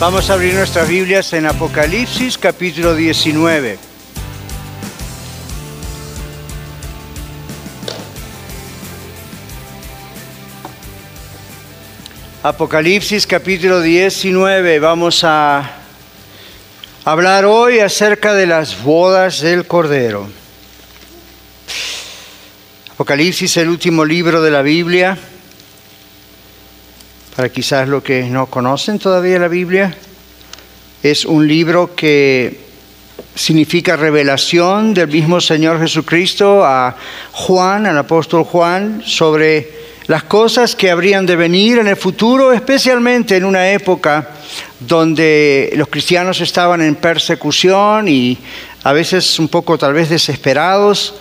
Vamos a abrir nuestras Biblias en Apocalipsis capítulo 19. Apocalipsis capítulo 19. Vamos a hablar hoy acerca de las bodas del Cordero. Apocalipsis, el último libro de la Biblia para quizás lo que no conocen todavía la Biblia. Es un libro que significa revelación del mismo Señor Jesucristo a Juan, al apóstol Juan, sobre las cosas que habrían de venir en el futuro, especialmente en una época donde los cristianos estaban en persecución y a veces un poco tal vez desesperados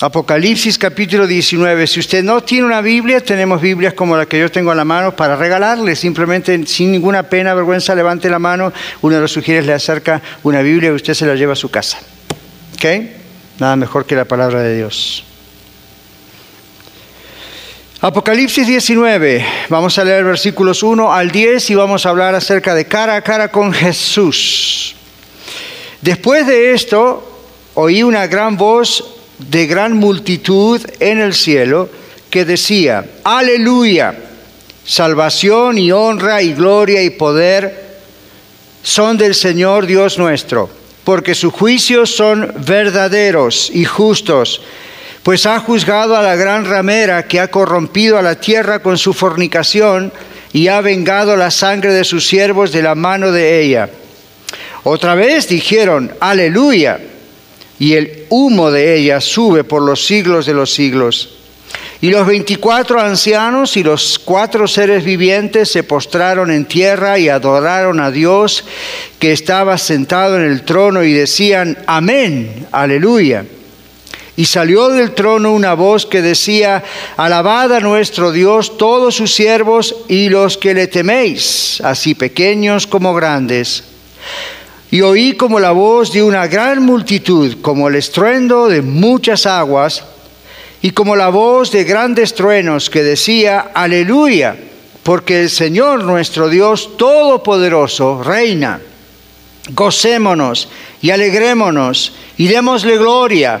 Apocalipsis capítulo 19. Si usted no tiene una Biblia, tenemos Biblias como la que yo tengo en la mano para regalarle. Simplemente, sin ninguna pena, vergüenza, levante la mano. Uno de los sugieres le acerca una Biblia y usted se la lleva a su casa. ¿Ok? Nada mejor que la palabra de Dios. Apocalipsis 19. Vamos a leer versículos 1 al 10 y vamos a hablar acerca de cara a cara con Jesús. Después de esto, oí una gran voz de gran multitud en el cielo que decía, aleluya, salvación y honra y gloria y poder son del Señor Dios nuestro, porque sus juicios son verdaderos y justos, pues ha juzgado a la gran ramera que ha corrompido a la tierra con su fornicación y ha vengado la sangre de sus siervos de la mano de ella. Otra vez dijeron, aleluya y el humo de ella sube por los siglos de los siglos. Y los veinticuatro ancianos y los cuatro seres vivientes se postraron en tierra y adoraron a Dios que estaba sentado en el trono y decían, amén, aleluya. Y salió del trono una voz que decía, alabad a nuestro Dios todos sus siervos y los que le teméis, así pequeños como grandes y oí como la voz de una gran multitud, como el estruendo de muchas aguas, y como la voz de grandes truenos que decía, aleluya, porque el Señor nuestro Dios Todopoderoso reina. Gocémonos y alegrémonos y démosle gloria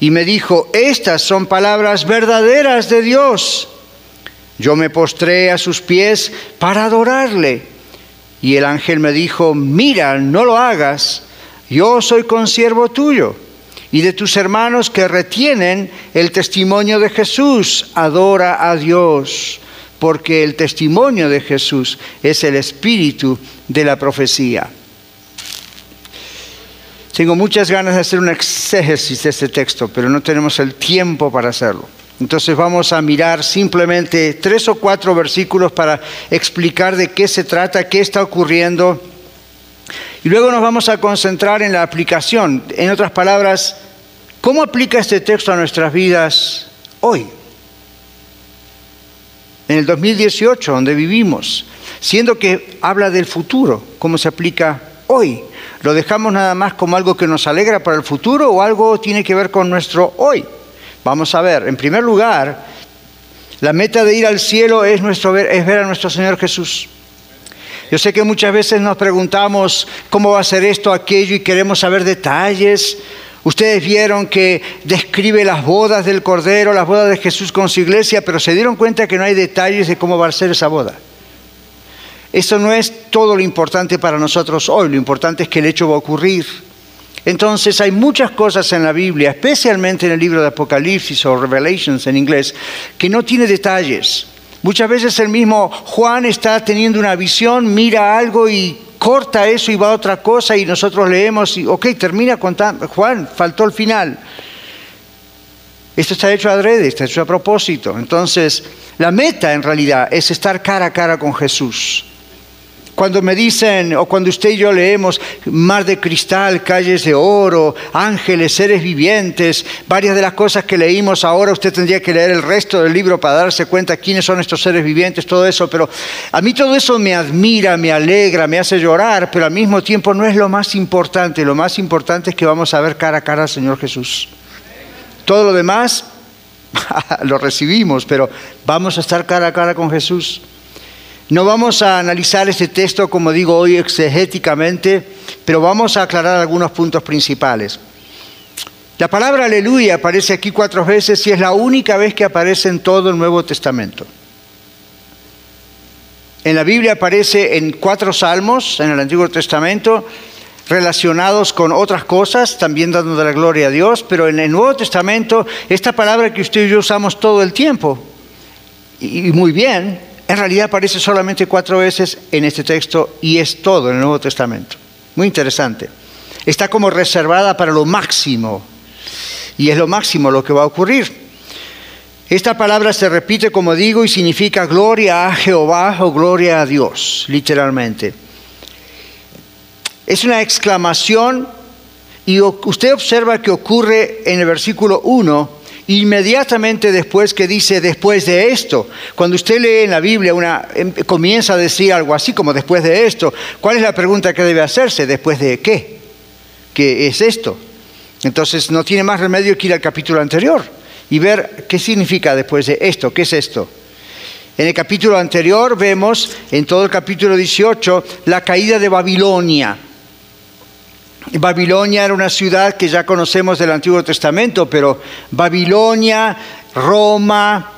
y me dijo, estas son palabras verdaderas de Dios. Yo me postré a sus pies para adorarle. Y el ángel me dijo, mira, no lo hagas, yo soy consiervo tuyo y de tus hermanos que retienen el testimonio de Jesús. Adora a Dios, porque el testimonio de Jesús es el espíritu de la profecía. Tengo muchas ganas de hacer un exégesis de este texto, pero no tenemos el tiempo para hacerlo. Entonces vamos a mirar simplemente tres o cuatro versículos para explicar de qué se trata, qué está ocurriendo. Y luego nos vamos a concentrar en la aplicación. En otras palabras, ¿cómo aplica este texto a nuestras vidas hoy? En el 2018, donde vivimos, siendo que habla del futuro, ¿cómo se aplica hoy? ¿Lo dejamos nada más como algo que nos alegra para el futuro o algo tiene que ver con nuestro hoy? Vamos a ver, en primer lugar, la meta de ir al cielo es, nuestro es ver a nuestro Señor Jesús. Yo sé que muchas veces nos preguntamos cómo va a ser esto, aquello y queremos saber detalles. Ustedes vieron que describe las bodas del Cordero, las bodas de Jesús con su iglesia, pero se dieron cuenta que no hay detalles de cómo va a ser esa boda. Eso no es todo lo importante para nosotros hoy, lo importante es que el hecho va a ocurrir. Entonces hay muchas cosas en la Biblia, especialmente en el libro de Apocalipsis o Revelations en inglés, que no tiene detalles. Muchas veces el mismo Juan está teniendo una visión, mira algo y corta eso y va a otra cosa y nosotros leemos y, ok, termina contando, Juan, faltó el final. Esto está hecho adrede, está hecho a propósito. Entonces, la meta en realidad es estar cara a cara con Jesús. Cuando me dicen, o cuando usted y yo leemos mar de cristal, calles de oro, ángeles, seres vivientes, varias de las cosas que leímos ahora, usted tendría que leer el resto del libro para darse cuenta quiénes son estos seres vivientes, todo eso, pero a mí todo eso me admira, me alegra, me hace llorar, pero al mismo tiempo no es lo más importante, lo más importante es que vamos a ver cara a cara al Señor Jesús. Todo lo demás lo recibimos, pero vamos a estar cara a cara con Jesús. No vamos a analizar este texto, como digo hoy, exegéticamente, pero vamos a aclarar algunos puntos principales. La palabra aleluya aparece aquí cuatro veces y es la única vez que aparece en todo el Nuevo Testamento. En la Biblia aparece en cuatro salmos en el Antiguo Testamento relacionados con otras cosas, también dando la gloria a Dios, pero en el Nuevo Testamento esta palabra que usted y yo usamos todo el tiempo, y muy bien, en realidad aparece solamente cuatro veces en este texto y es todo en el Nuevo Testamento. Muy interesante. Está como reservada para lo máximo y es lo máximo lo que va a ocurrir. Esta palabra se repite, como digo, y significa gloria a Jehová o gloria a Dios, literalmente. Es una exclamación y usted observa que ocurre en el versículo 1 inmediatamente después que dice después de esto. Cuando usted lee en la Biblia una em, comienza a decir algo así como después de esto, ¿cuál es la pregunta que debe hacerse? ¿Después de qué? ¿Qué es esto? Entonces no tiene más remedio que ir al capítulo anterior y ver qué significa después de esto, qué es esto. En el capítulo anterior vemos, en todo el capítulo 18, la caída de Babilonia. Babilonia era una ciudad que ya conocemos del Antiguo Testamento, pero Babilonia, Roma,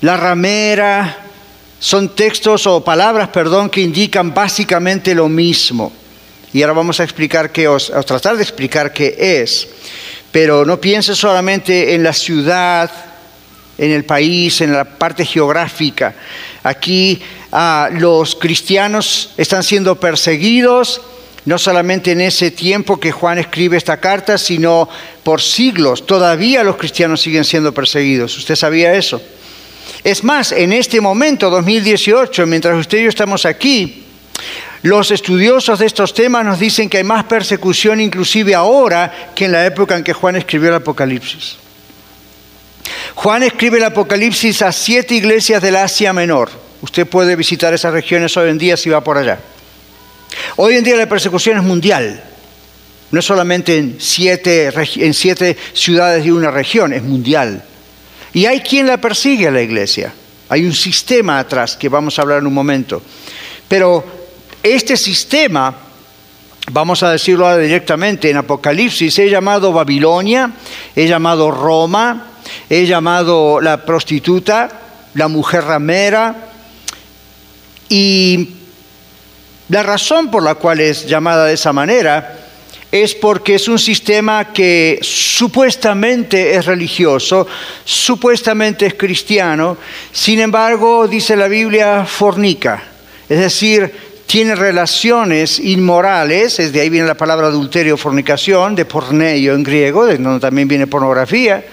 la ramera, son textos o palabras, perdón, que indican básicamente lo mismo. Y ahora vamos a explicar qué, o tratar de explicar qué es. Pero no piense solamente en la ciudad, en el país, en la parte geográfica. Aquí ah, los cristianos están siendo perseguidos, no solamente en ese tiempo que Juan escribe esta carta, sino por siglos. Todavía los cristianos siguen siendo perseguidos. ¿Usted sabía eso? Es más, en este momento, 2018, mientras usted y yo estamos aquí, los estudiosos de estos temas nos dicen que hay más persecución inclusive ahora que en la época en que Juan escribió el Apocalipsis. Juan escribe el Apocalipsis a siete iglesias del Asia Menor. Usted puede visitar esas regiones hoy en día si va por allá. Hoy en día la persecución es mundial. No es solamente en siete, en siete ciudades de una región, es mundial. Y hay quien la persigue a la iglesia. Hay un sistema atrás que vamos a hablar en un momento. Pero este sistema, vamos a decirlo directamente, en Apocalipsis es llamado Babilonia, es llamado Roma, es llamado la prostituta, la mujer ramera. Y la razón por la cual es llamada de esa manera es porque es un sistema que supuestamente es religioso, supuestamente es cristiano, sin embargo, dice la Biblia, fornica, es decir, tiene relaciones inmorales, es de ahí viene la palabra adulterio, fornicación, de porneio en griego, de donde también viene pornografía,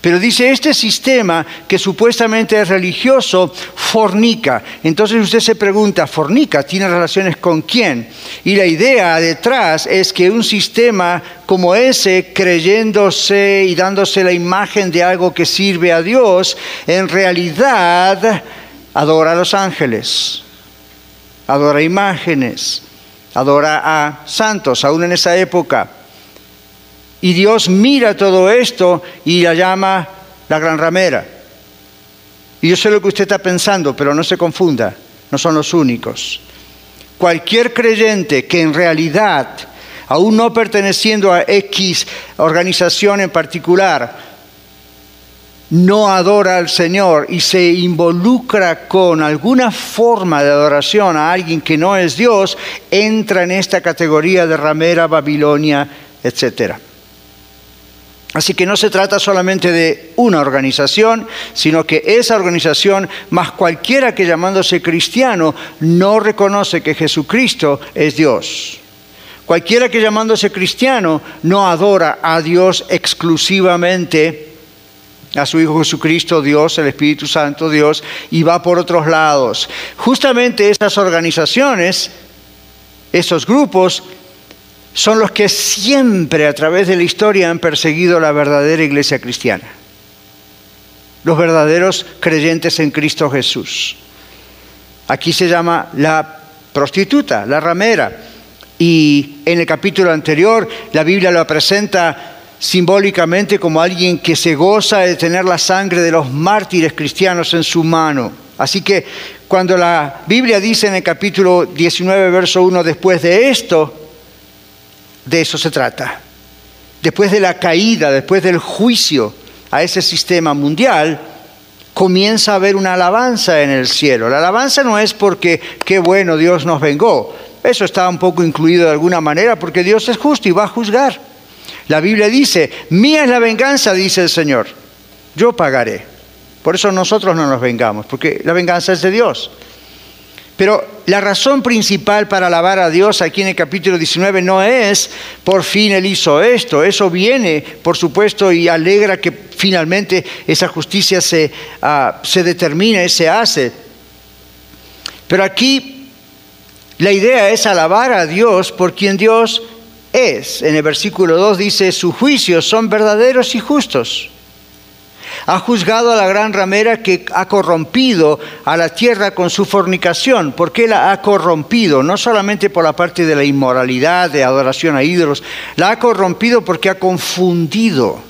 pero dice este sistema que supuestamente es religioso, fornica. Entonces usted se pregunta, ¿fornica? ¿Tiene relaciones con quién? Y la idea detrás es que un sistema como ese, creyéndose y dándose la imagen de algo que sirve a Dios, en realidad adora a los ángeles adora imágenes, adora a santos, aún en esa época. Y Dios mira todo esto y la llama la gran ramera. Y yo sé lo que usted está pensando, pero no se confunda, no son los únicos. Cualquier creyente que en realidad, aún no perteneciendo a X organización en particular, no adora al Señor y se involucra con alguna forma de adoración a alguien que no es Dios, entra en esta categoría de ramera Babilonia etc. Así que no se trata solamente de una organización, sino que esa organización, más cualquiera que llamándose cristiano, no reconoce que Jesucristo es Dios. Cualquiera que llamándose cristiano no adora a Dios exclusivamente, a su Hijo Jesucristo Dios, el Espíritu Santo Dios, y va por otros lados. Justamente esas organizaciones, esos grupos, son los que siempre a través de la historia han perseguido la verdadera iglesia cristiana, los verdaderos creyentes en Cristo Jesús. Aquí se llama la prostituta, la ramera, y en el capítulo anterior la Biblia lo presenta simbólicamente como alguien que se goza de tener la sangre de los mártires cristianos en su mano. Así que cuando la Biblia dice en el capítulo 19, verso 1, después de esto, de eso se trata. Después de la caída, después del juicio a ese sistema mundial, comienza a haber una alabanza en el cielo. La alabanza no es porque qué bueno Dios nos vengó. Eso está un poco incluido de alguna manera porque Dios es justo y va a juzgar. La Biblia dice, mía es la venganza, dice el Señor. Yo pagaré. Por eso nosotros no nos vengamos, porque la venganza es de Dios. Pero la razón principal para alabar a Dios aquí en el capítulo 19 no es por fin Él hizo esto, eso viene, por supuesto, y alegra que finalmente esa justicia se, uh, se determina se hace. Pero aquí la idea es alabar a Dios por quien Dios es. En el versículo 2 dice, sus juicios son verdaderos y justos. Ha juzgado a la gran ramera que ha corrompido a la tierra con su fornicación. ¿Por qué la ha corrompido? No solamente por la parte de la inmoralidad, de adoración a ídolos, la ha corrompido porque ha confundido.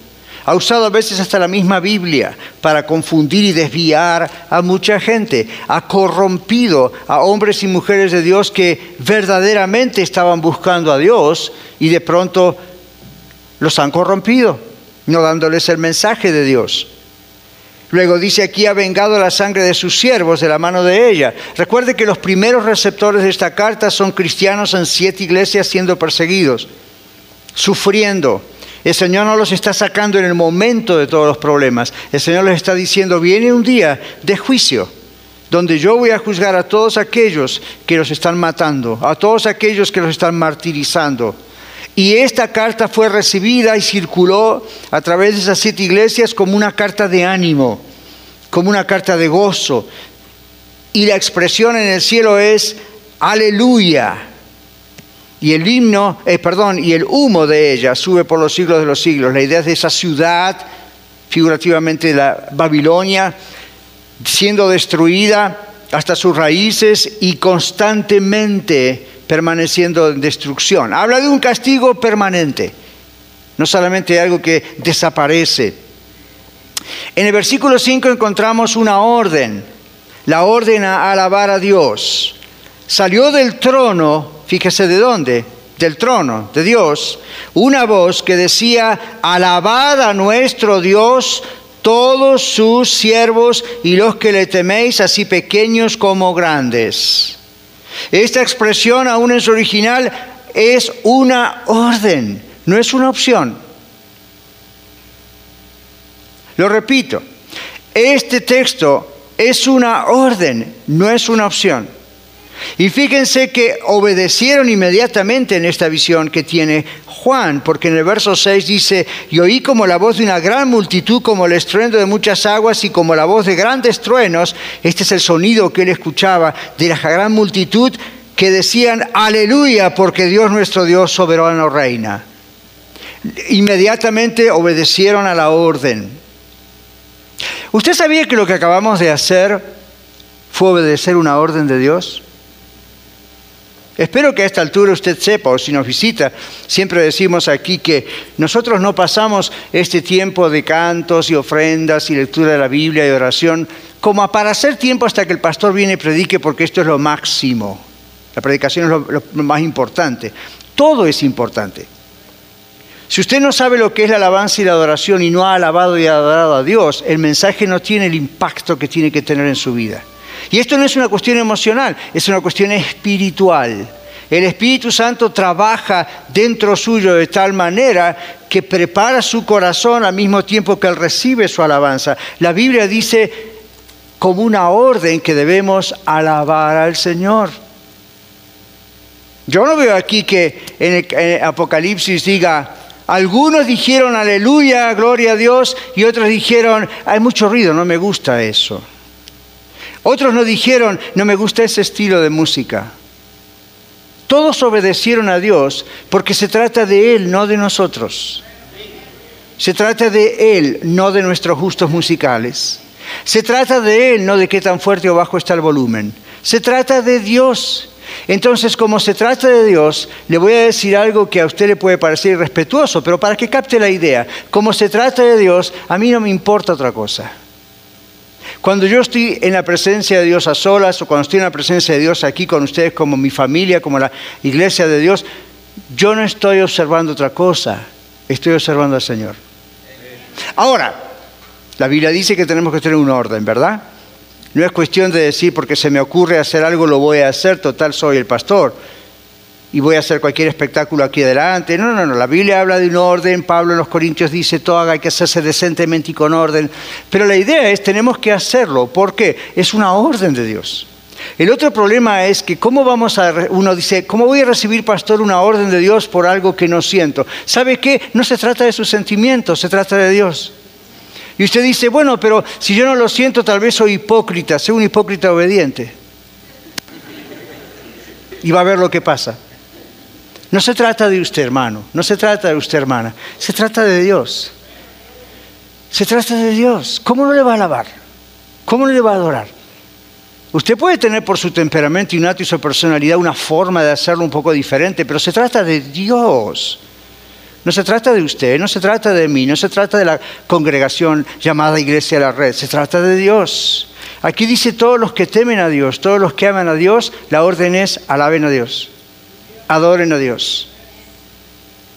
Ha usado a veces hasta la misma Biblia para confundir y desviar a mucha gente. Ha corrompido a hombres y mujeres de Dios que verdaderamente estaban buscando a Dios y de pronto los han corrompido, no dándoles el mensaje de Dios. Luego dice aquí ha vengado la sangre de sus siervos de la mano de ella. Recuerde que los primeros receptores de esta carta son cristianos en siete iglesias siendo perseguidos, sufriendo. El Señor no los está sacando en el momento de todos los problemas. El Señor les está diciendo, viene un día de juicio, donde yo voy a juzgar a todos aquellos que los están matando, a todos aquellos que los están martirizando. Y esta carta fue recibida y circuló a través de esas siete iglesias como una carta de ánimo, como una carta de gozo. Y la expresión en el cielo es aleluya. Y el himno, eh, perdón, y el humo de ella sube por los siglos de los siglos. La idea de esa ciudad, figurativamente la Babilonia, siendo destruida hasta sus raíces y constantemente permaneciendo en destrucción. Habla de un castigo permanente, no solamente algo que desaparece. En el versículo 5 encontramos una orden, la orden a alabar a Dios. Salió del trono, fíjese de dónde, del trono de Dios, una voz que decía, alabad a nuestro Dios todos sus siervos y los que le teméis, así pequeños como grandes. Esta expresión, aún en su original, es una orden, no es una opción. Lo repito, este texto es una orden, no es una opción. Y fíjense que obedecieron inmediatamente en esta visión que tiene Juan, porque en el verso 6 dice, y oí como la voz de una gran multitud, como el estruendo de muchas aguas y como la voz de grandes truenos, este es el sonido que él escuchaba de la gran multitud que decían, aleluya, porque Dios nuestro Dios soberano reina. Inmediatamente obedecieron a la orden. ¿Usted sabía que lo que acabamos de hacer fue obedecer una orden de Dios? Espero que a esta altura usted sepa, o si nos visita, siempre decimos aquí que nosotros no pasamos este tiempo de cantos y ofrendas y lectura de la Biblia y oración como para hacer tiempo hasta que el pastor viene y predique, porque esto es lo máximo. La predicación es lo, lo más importante. Todo es importante. Si usted no sabe lo que es la alabanza y la adoración y no ha alabado y adorado a Dios, el mensaje no tiene el impacto que tiene que tener en su vida. Y esto no es una cuestión emocional, es una cuestión espiritual. El Espíritu Santo trabaja dentro suyo de tal manera que prepara su corazón al mismo tiempo que él recibe su alabanza. La Biblia dice como una orden que debemos alabar al Señor. Yo no veo aquí que en Apocalipsis diga, algunos dijeron aleluya, gloria a Dios, y otros dijeron, hay mucho ruido, no me gusta eso. Otros no dijeron, no me gusta ese estilo de música. Todos obedecieron a Dios porque se trata de Él, no de nosotros. Se trata de Él, no de nuestros gustos musicales. Se trata de Él, no de qué tan fuerte o bajo está el volumen. Se trata de Dios. Entonces, como se trata de Dios, le voy a decir algo que a usted le puede parecer irrespetuoso, pero para que capte la idea, como se trata de Dios, a mí no me importa otra cosa. Cuando yo estoy en la presencia de Dios a solas o cuando estoy en la presencia de Dios aquí con ustedes como mi familia, como la iglesia de Dios, yo no estoy observando otra cosa, estoy observando al Señor. Ahora, la Biblia dice que tenemos que tener un orden, ¿verdad? No es cuestión de decir porque se me ocurre hacer algo lo voy a hacer, total soy el pastor y voy a hacer cualquier espectáculo aquí adelante. No, no, no, la Biblia habla de un orden, Pablo en los Corintios dice todo hay que hacerse decentemente y con orden, pero la idea es tenemos que hacerlo, ¿por qué? Es una orden de Dios. El otro problema es que cómo vamos a, uno dice, ¿cómo voy a recibir, pastor, una orden de Dios por algo que no siento? ¿Sabe qué? No se trata de sus sentimientos, se trata de Dios. Y usted dice, bueno, pero si yo no lo siento, tal vez soy hipócrita, soy un hipócrita obediente. Y va a ver lo que pasa. No se trata de usted, hermano, no se trata de usted, hermana, se trata de Dios. Se trata de Dios. ¿Cómo no le va a alabar? ¿Cómo no le va a adorar? Usted puede tener por su temperamento innato y su personalidad una forma de hacerlo un poco diferente, pero se trata de Dios. No se trata de usted, no se trata de mí, no se trata de la congregación llamada Iglesia de la Red, se trata de Dios. Aquí dice todos los que temen a Dios, todos los que aman a Dios, la orden es alaben a Dios, adoren a Dios.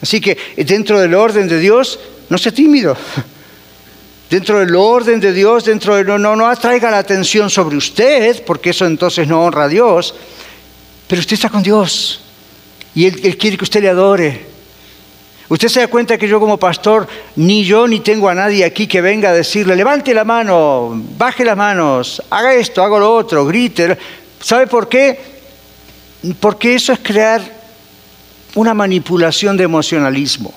Así que dentro del orden de Dios, no sea tímido. Dentro del orden de Dios, dentro de no, no, no atraiga la atención sobre usted, porque eso entonces no honra a Dios. Pero usted está con Dios y él quiere que usted le adore. Usted se da cuenta que yo como pastor, ni yo ni tengo a nadie aquí que venga a decirle, levante la mano, baje las manos, haga esto, haga lo otro, grite. ¿Sabe por qué? Porque eso es crear una manipulación de emocionalismo.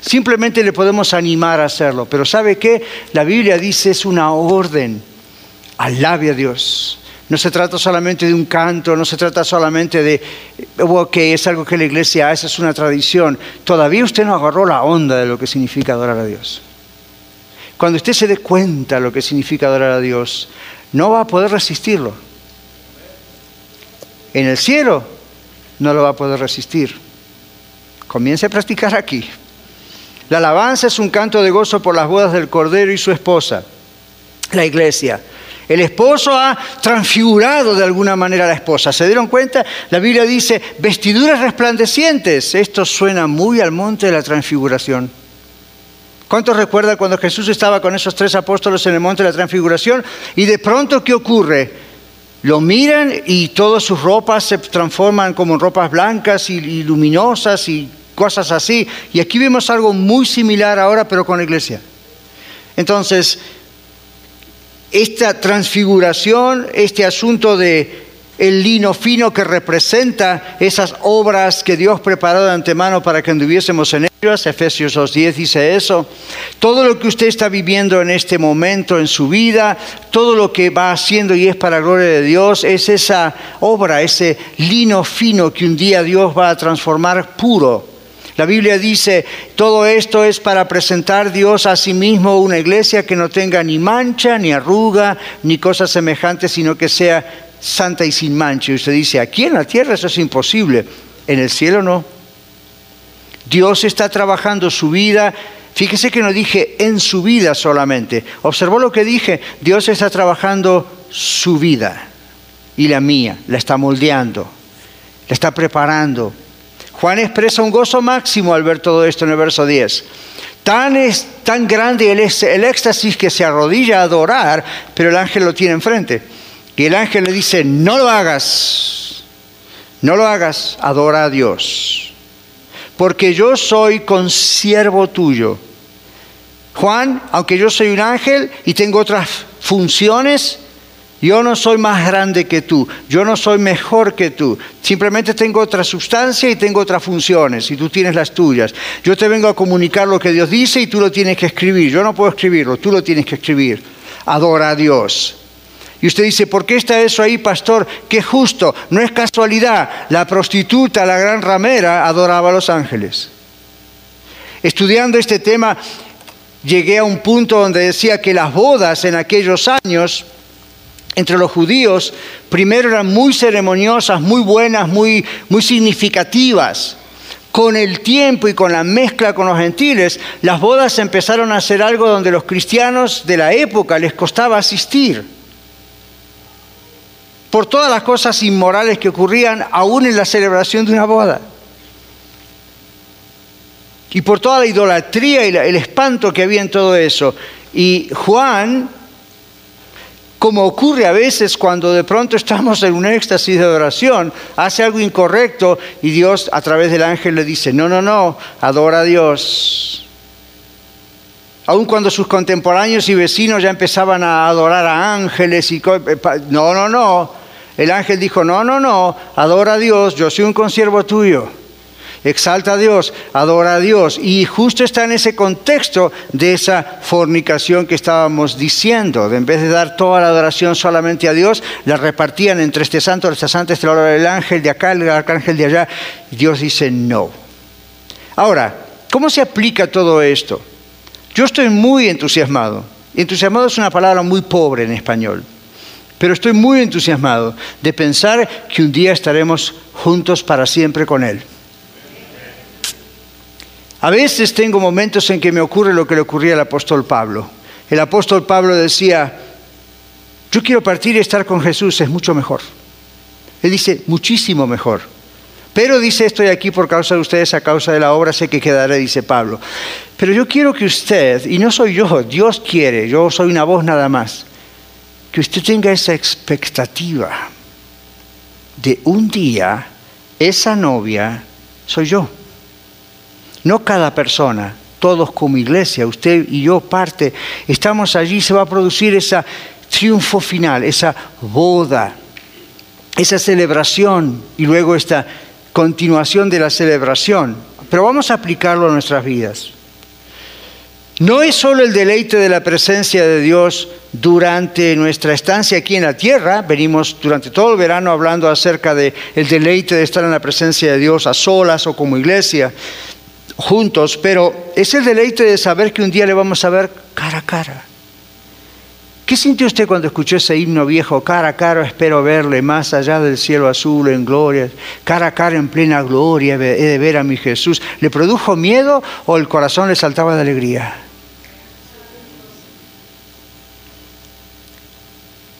Simplemente le podemos animar a hacerlo, pero ¿sabe qué? La Biblia dice es una orden. Alabe a Dios. No se trata solamente de un canto, no se trata solamente de, que es algo que la iglesia hace, es una tradición. Todavía usted no agarró la onda de lo que significa adorar a Dios. Cuando usted se dé cuenta de lo que significa adorar a Dios, no va a poder resistirlo. En el cielo no lo va a poder resistir. Comience a practicar aquí. La alabanza es un canto de gozo por las bodas del Cordero y su esposa, la iglesia. El esposo ha transfigurado de alguna manera a la esposa. ¿Se dieron cuenta? La Biblia dice, vestiduras resplandecientes. Esto suena muy al monte de la transfiguración. ¿Cuántos recuerdan cuando Jesús estaba con esos tres apóstoles en el monte de la transfiguración? Y de pronto, ¿qué ocurre? Lo miran y todas sus ropas se transforman como en ropas blancas y luminosas y cosas así. Y aquí vemos algo muy similar ahora, pero con la iglesia. Entonces, esta transfiguración, este asunto de el lino fino que representa esas obras que Dios preparó de antemano para que anduviésemos en ellas, Efesios 2.10 dice eso, todo lo que usted está viviendo en este momento en su vida, todo lo que va haciendo y es para gloria de Dios, es esa obra, ese lino fino que un día Dios va a transformar puro. La Biblia dice, todo esto es para presentar Dios a sí mismo una iglesia que no tenga ni mancha, ni arruga, ni cosas semejantes, sino que sea santa y sin mancha. Y usted dice, aquí en la tierra eso es imposible, en el cielo no. Dios está trabajando su vida. Fíjese que no dije en su vida solamente. Observó lo que dije. Dios está trabajando su vida y la mía. La está moldeando. La está preparando Juan expresa un gozo máximo al ver todo esto en el verso 10. Tan, es, tan grande el, el éxtasis que se arrodilla a adorar, pero el ángel lo tiene enfrente. Y el ángel le dice, no lo hagas, No lo hagas, adora a Dios. Porque yo soy consiervo tuyo. Juan, aunque yo soy un ángel y tengo otras funciones, yo no soy más grande que tú, yo no soy mejor que tú, simplemente tengo otra sustancia y tengo otras funciones y tú tienes las tuyas. Yo te vengo a comunicar lo que Dios dice y tú lo tienes que escribir, yo no puedo escribirlo, tú lo tienes que escribir. Adora a Dios. Y usted dice, ¿por qué está eso ahí, pastor? Qué justo, no es casualidad. La prostituta, la gran ramera, adoraba a los ángeles. Estudiando este tema, llegué a un punto donde decía que las bodas en aquellos años entre los judíos primero eran muy ceremoniosas, muy buenas, muy, muy significativas. Con el tiempo y con la mezcla con los gentiles, las bodas empezaron a ser algo donde los cristianos de la época les costaba asistir. Por todas las cosas inmorales que ocurrían aún en la celebración de una boda. Y por toda la idolatría y el espanto que había en todo eso. Y Juan como ocurre a veces cuando de pronto estamos en un éxtasis de oración, hace algo incorrecto y Dios a través del ángel le dice, no, no, no, adora a Dios. Aun cuando sus contemporáneos y vecinos ya empezaban a adorar a ángeles y... Eh, no, no, no. El ángel dijo, no, no, no, adora a Dios, yo soy un consiervo tuyo exalta a Dios, adora a Dios. Y justo está en ese contexto de esa fornicación que estábamos diciendo. en vez de dar toda la adoración solamente a Dios, la repartían entre este santo, este santo, este del ángel de acá, el arcángel de allá. Dios dice no. Ahora, ¿cómo se aplica todo esto? Yo estoy muy entusiasmado. Entusiasmado es una palabra muy pobre en español. Pero estoy muy entusiasmado de pensar que un día estaremos juntos para siempre con Él. A veces tengo momentos en que me ocurre lo que le ocurría al apóstol Pablo. El apóstol Pablo decía, yo quiero partir y estar con Jesús, es mucho mejor. Él dice, muchísimo mejor. Pero dice, estoy aquí por causa de ustedes, a causa de la obra, sé que quedaré, dice Pablo. Pero yo quiero que usted, y no soy yo, Dios quiere, yo soy una voz nada más, que usted tenga esa expectativa de un día, esa novia soy yo. No cada persona, todos como iglesia, usted y yo parte, estamos allí, se va a producir ese triunfo final, esa boda, esa celebración y luego esta continuación de la celebración. Pero vamos a aplicarlo a nuestras vidas. No es solo el deleite de la presencia de Dios durante nuestra estancia aquí en la tierra, venimos durante todo el verano hablando acerca del el deleite de estar en la presencia de Dios a solas o como iglesia, juntos, pero es el deleite de saber que un día le vamos a ver cara a cara. ¿Qué sintió usted cuando escuchó ese himno viejo? Cara a cara espero verle más allá del cielo azul en gloria, cara a cara en plena gloria he de ver a mi Jesús. ¿Le produjo miedo o el corazón le saltaba de alegría?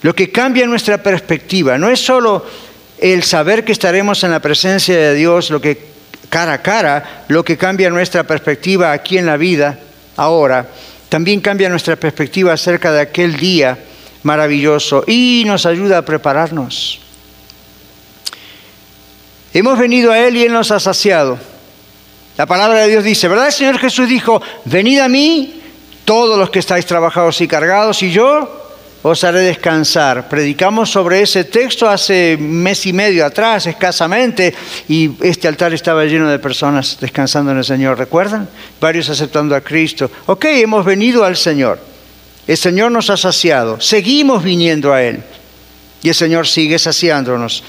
Lo que cambia nuestra perspectiva no es solo el saber que estaremos en la presencia de Dios, lo que cara a cara, lo que cambia nuestra perspectiva aquí en la vida, ahora, también cambia nuestra perspectiva acerca de aquel día maravilloso y nos ayuda a prepararnos. Hemos venido a Él y Él nos ha saciado. La palabra de Dios dice, ¿verdad? El Señor Jesús dijo, venid a mí todos los que estáis trabajados y cargados y yo os haré descansar. Predicamos sobre ese texto hace mes y medio atrás, escasamente, y este altar estaba lleno de personas descansando en el Señor. ¿Recuerdan? Varios aceptando a Cristo. Ok, hemos venido al Señor. El Señor nos ha saciado. Seguimos viniendo a Él. Y el Señor sigue saciándonos.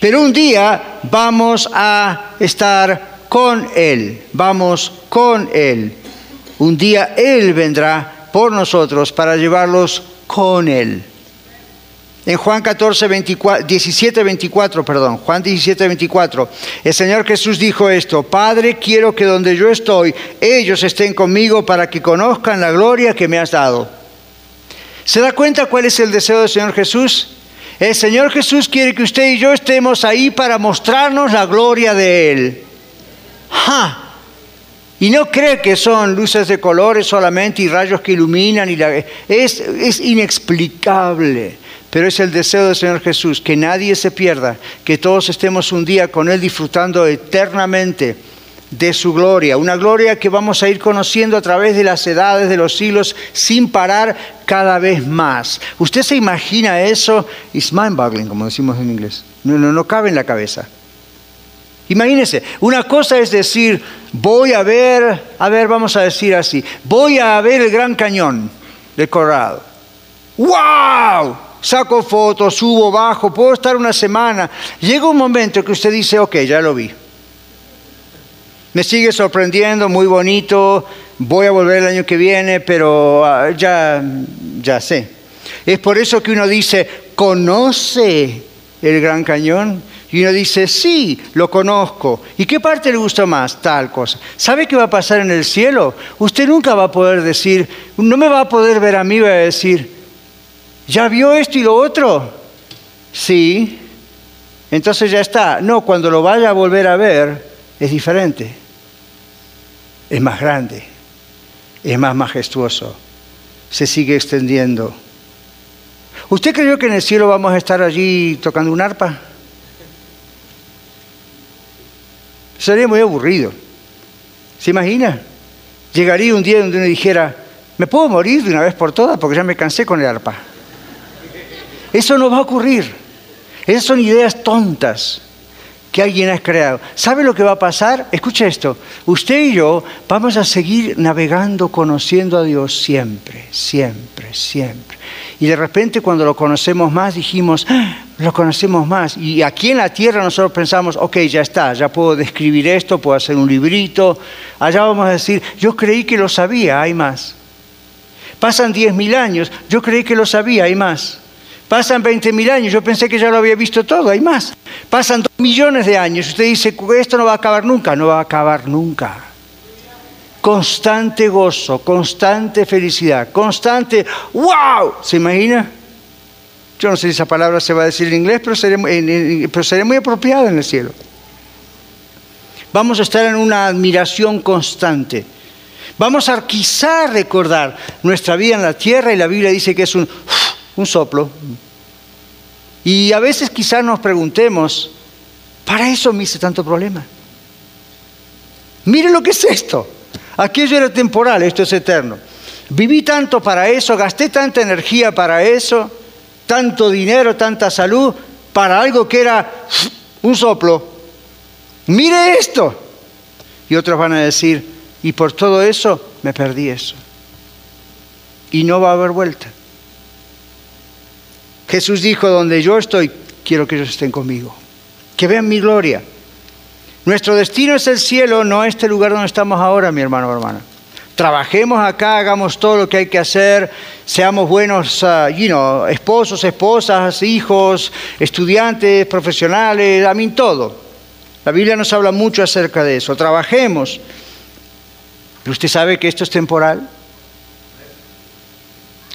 Pero un día vamos a estar con Él. Vamos con Él. Un día Él vendrá por nosotros para llevarlos con Él. En Juan 14, 24, 17, 24, perdón, Juan 17, 24, el Señor Jesús dijo esto, Padre, quiero que donde yo estoy, ellos estén conmigo para que conozcan la gloria que me has dado. ¿Se da cuenta cuál es el deseo del Señor Jesús? El Señor Jesús quiere que usted y yo estemos ahí para mostrarnos la gloria de Él. ¡Ja! Y no cree que son luces de colores solamente y rayos que iluminan. Y es, es inexplicable. Pero es el deseo del Señor Jesús, que nadie se pierda, que todos estemos un día con Él disfrutando eternamente de su gloria, una gloria que vamos a ir conociendo a través de las edades, de los siglos, sin parar cada vez más. ¿Usted se imagina eso? It's mind-boggling, como decimos en inglés. No, no, no cabe en la cabeza. Imagínense, una cosa es decir, voy a ver, a ver, vamos a decir así, voy a ver el Gran Cañón de Corrado. ¡Wow! Saco fotos, subo, bajo, puedo estar una semana. Llega un momento que usted dice, ok, ya lo vi. Me sigue sorprendiendo, muy bonito, voy a volver el año que viene, pero ah, ya, ya sé. Es por eso que uno dice, ¿conoce el Gran Cañón? Y uno dice, sí, lo conozco. ¿Y qué parte le gusta más? Tal cosa. ¿Sabe qué va a pasar en el cielo? Usted nunca va a poder decir, no me va a poder ver a mí va a decir, ¿ya vio esto y lo otro? Sí. Entonces ya está. No, cuando lo vaya a volver a ver, es diferente. Es más grande. Es más majestuoso. Se sigue extendiendo. ¿Usted creyó que en el cielo vamos a estar allí tocando un arpa? Sería muy aburrido. ¿Se imagina? Llegaría un día donde uno dijera, ¿me puedo morir de una vez por todas? Porque ya me cansé con el arpa. Eso no va a ocurrir. Esas son ideas tontas que alguien ha creado. ¿Sabe lo que va a pasar? Escuche esto. Usted y yo vamos a seguir navegando, conociendo a Dios siempre, siempre, siempre. Y de repente cuando lo conocemos más dijimos, ah, lo conocemos más. Y aquí en la tierra nosotros pensamos, ok, ya está, ya puedo describir esto, puedo hacer un librito. Allá vamos a decir, yo creí que lo sabía, hay más. Pasan diez mil años, yo creí que lo sabía, hay más. Pasan veinte mil años, yo pensé que ya lo había visto todo, hay más. Pasan millones de años, usted dice, esto no va a acabar nunca, no va a acabar nunca constante gozo, constante felicidad, constante wow. ¿Se imagina? Yo no sé si esa palabra se va a decir en inglés, pero sería, pero muy apropiada en el cielo. Vamos a estar en una admiración constante. Vamos a quizá recordar nuestra vida en la tierra y la Biblia dice que es un, un soplo. Y a veces quizá nos preguntemos, ¿para eso me hice tanto problema? Mire lo que es esto. Aquello era temporal, esto es eterno. Viví tanto para eso, gasté tanta energía para eso, tanto dinero, tanta salud, para algo que era un soplo. Mire esto. Y otros van a decir, y por todo eso me perdí eso. Y no va a haber vuelta. Jesús dijo, donde yo estoy, quiero que ellos estén conmigo. Que vean mi gloria. Nuestro destino es el cielo, no este lugar donde estamos ahora, mi hermano o hermana. Trabajemos acá, hagamos todo lo que hay que hacer, seamos buenos uh, esposos, esposas, hijos, estudiantes, profesionales, a mí todo. La Biblia nos habla mucho acerca de eso. Trabajemos. Usted sabe que esto es temporal.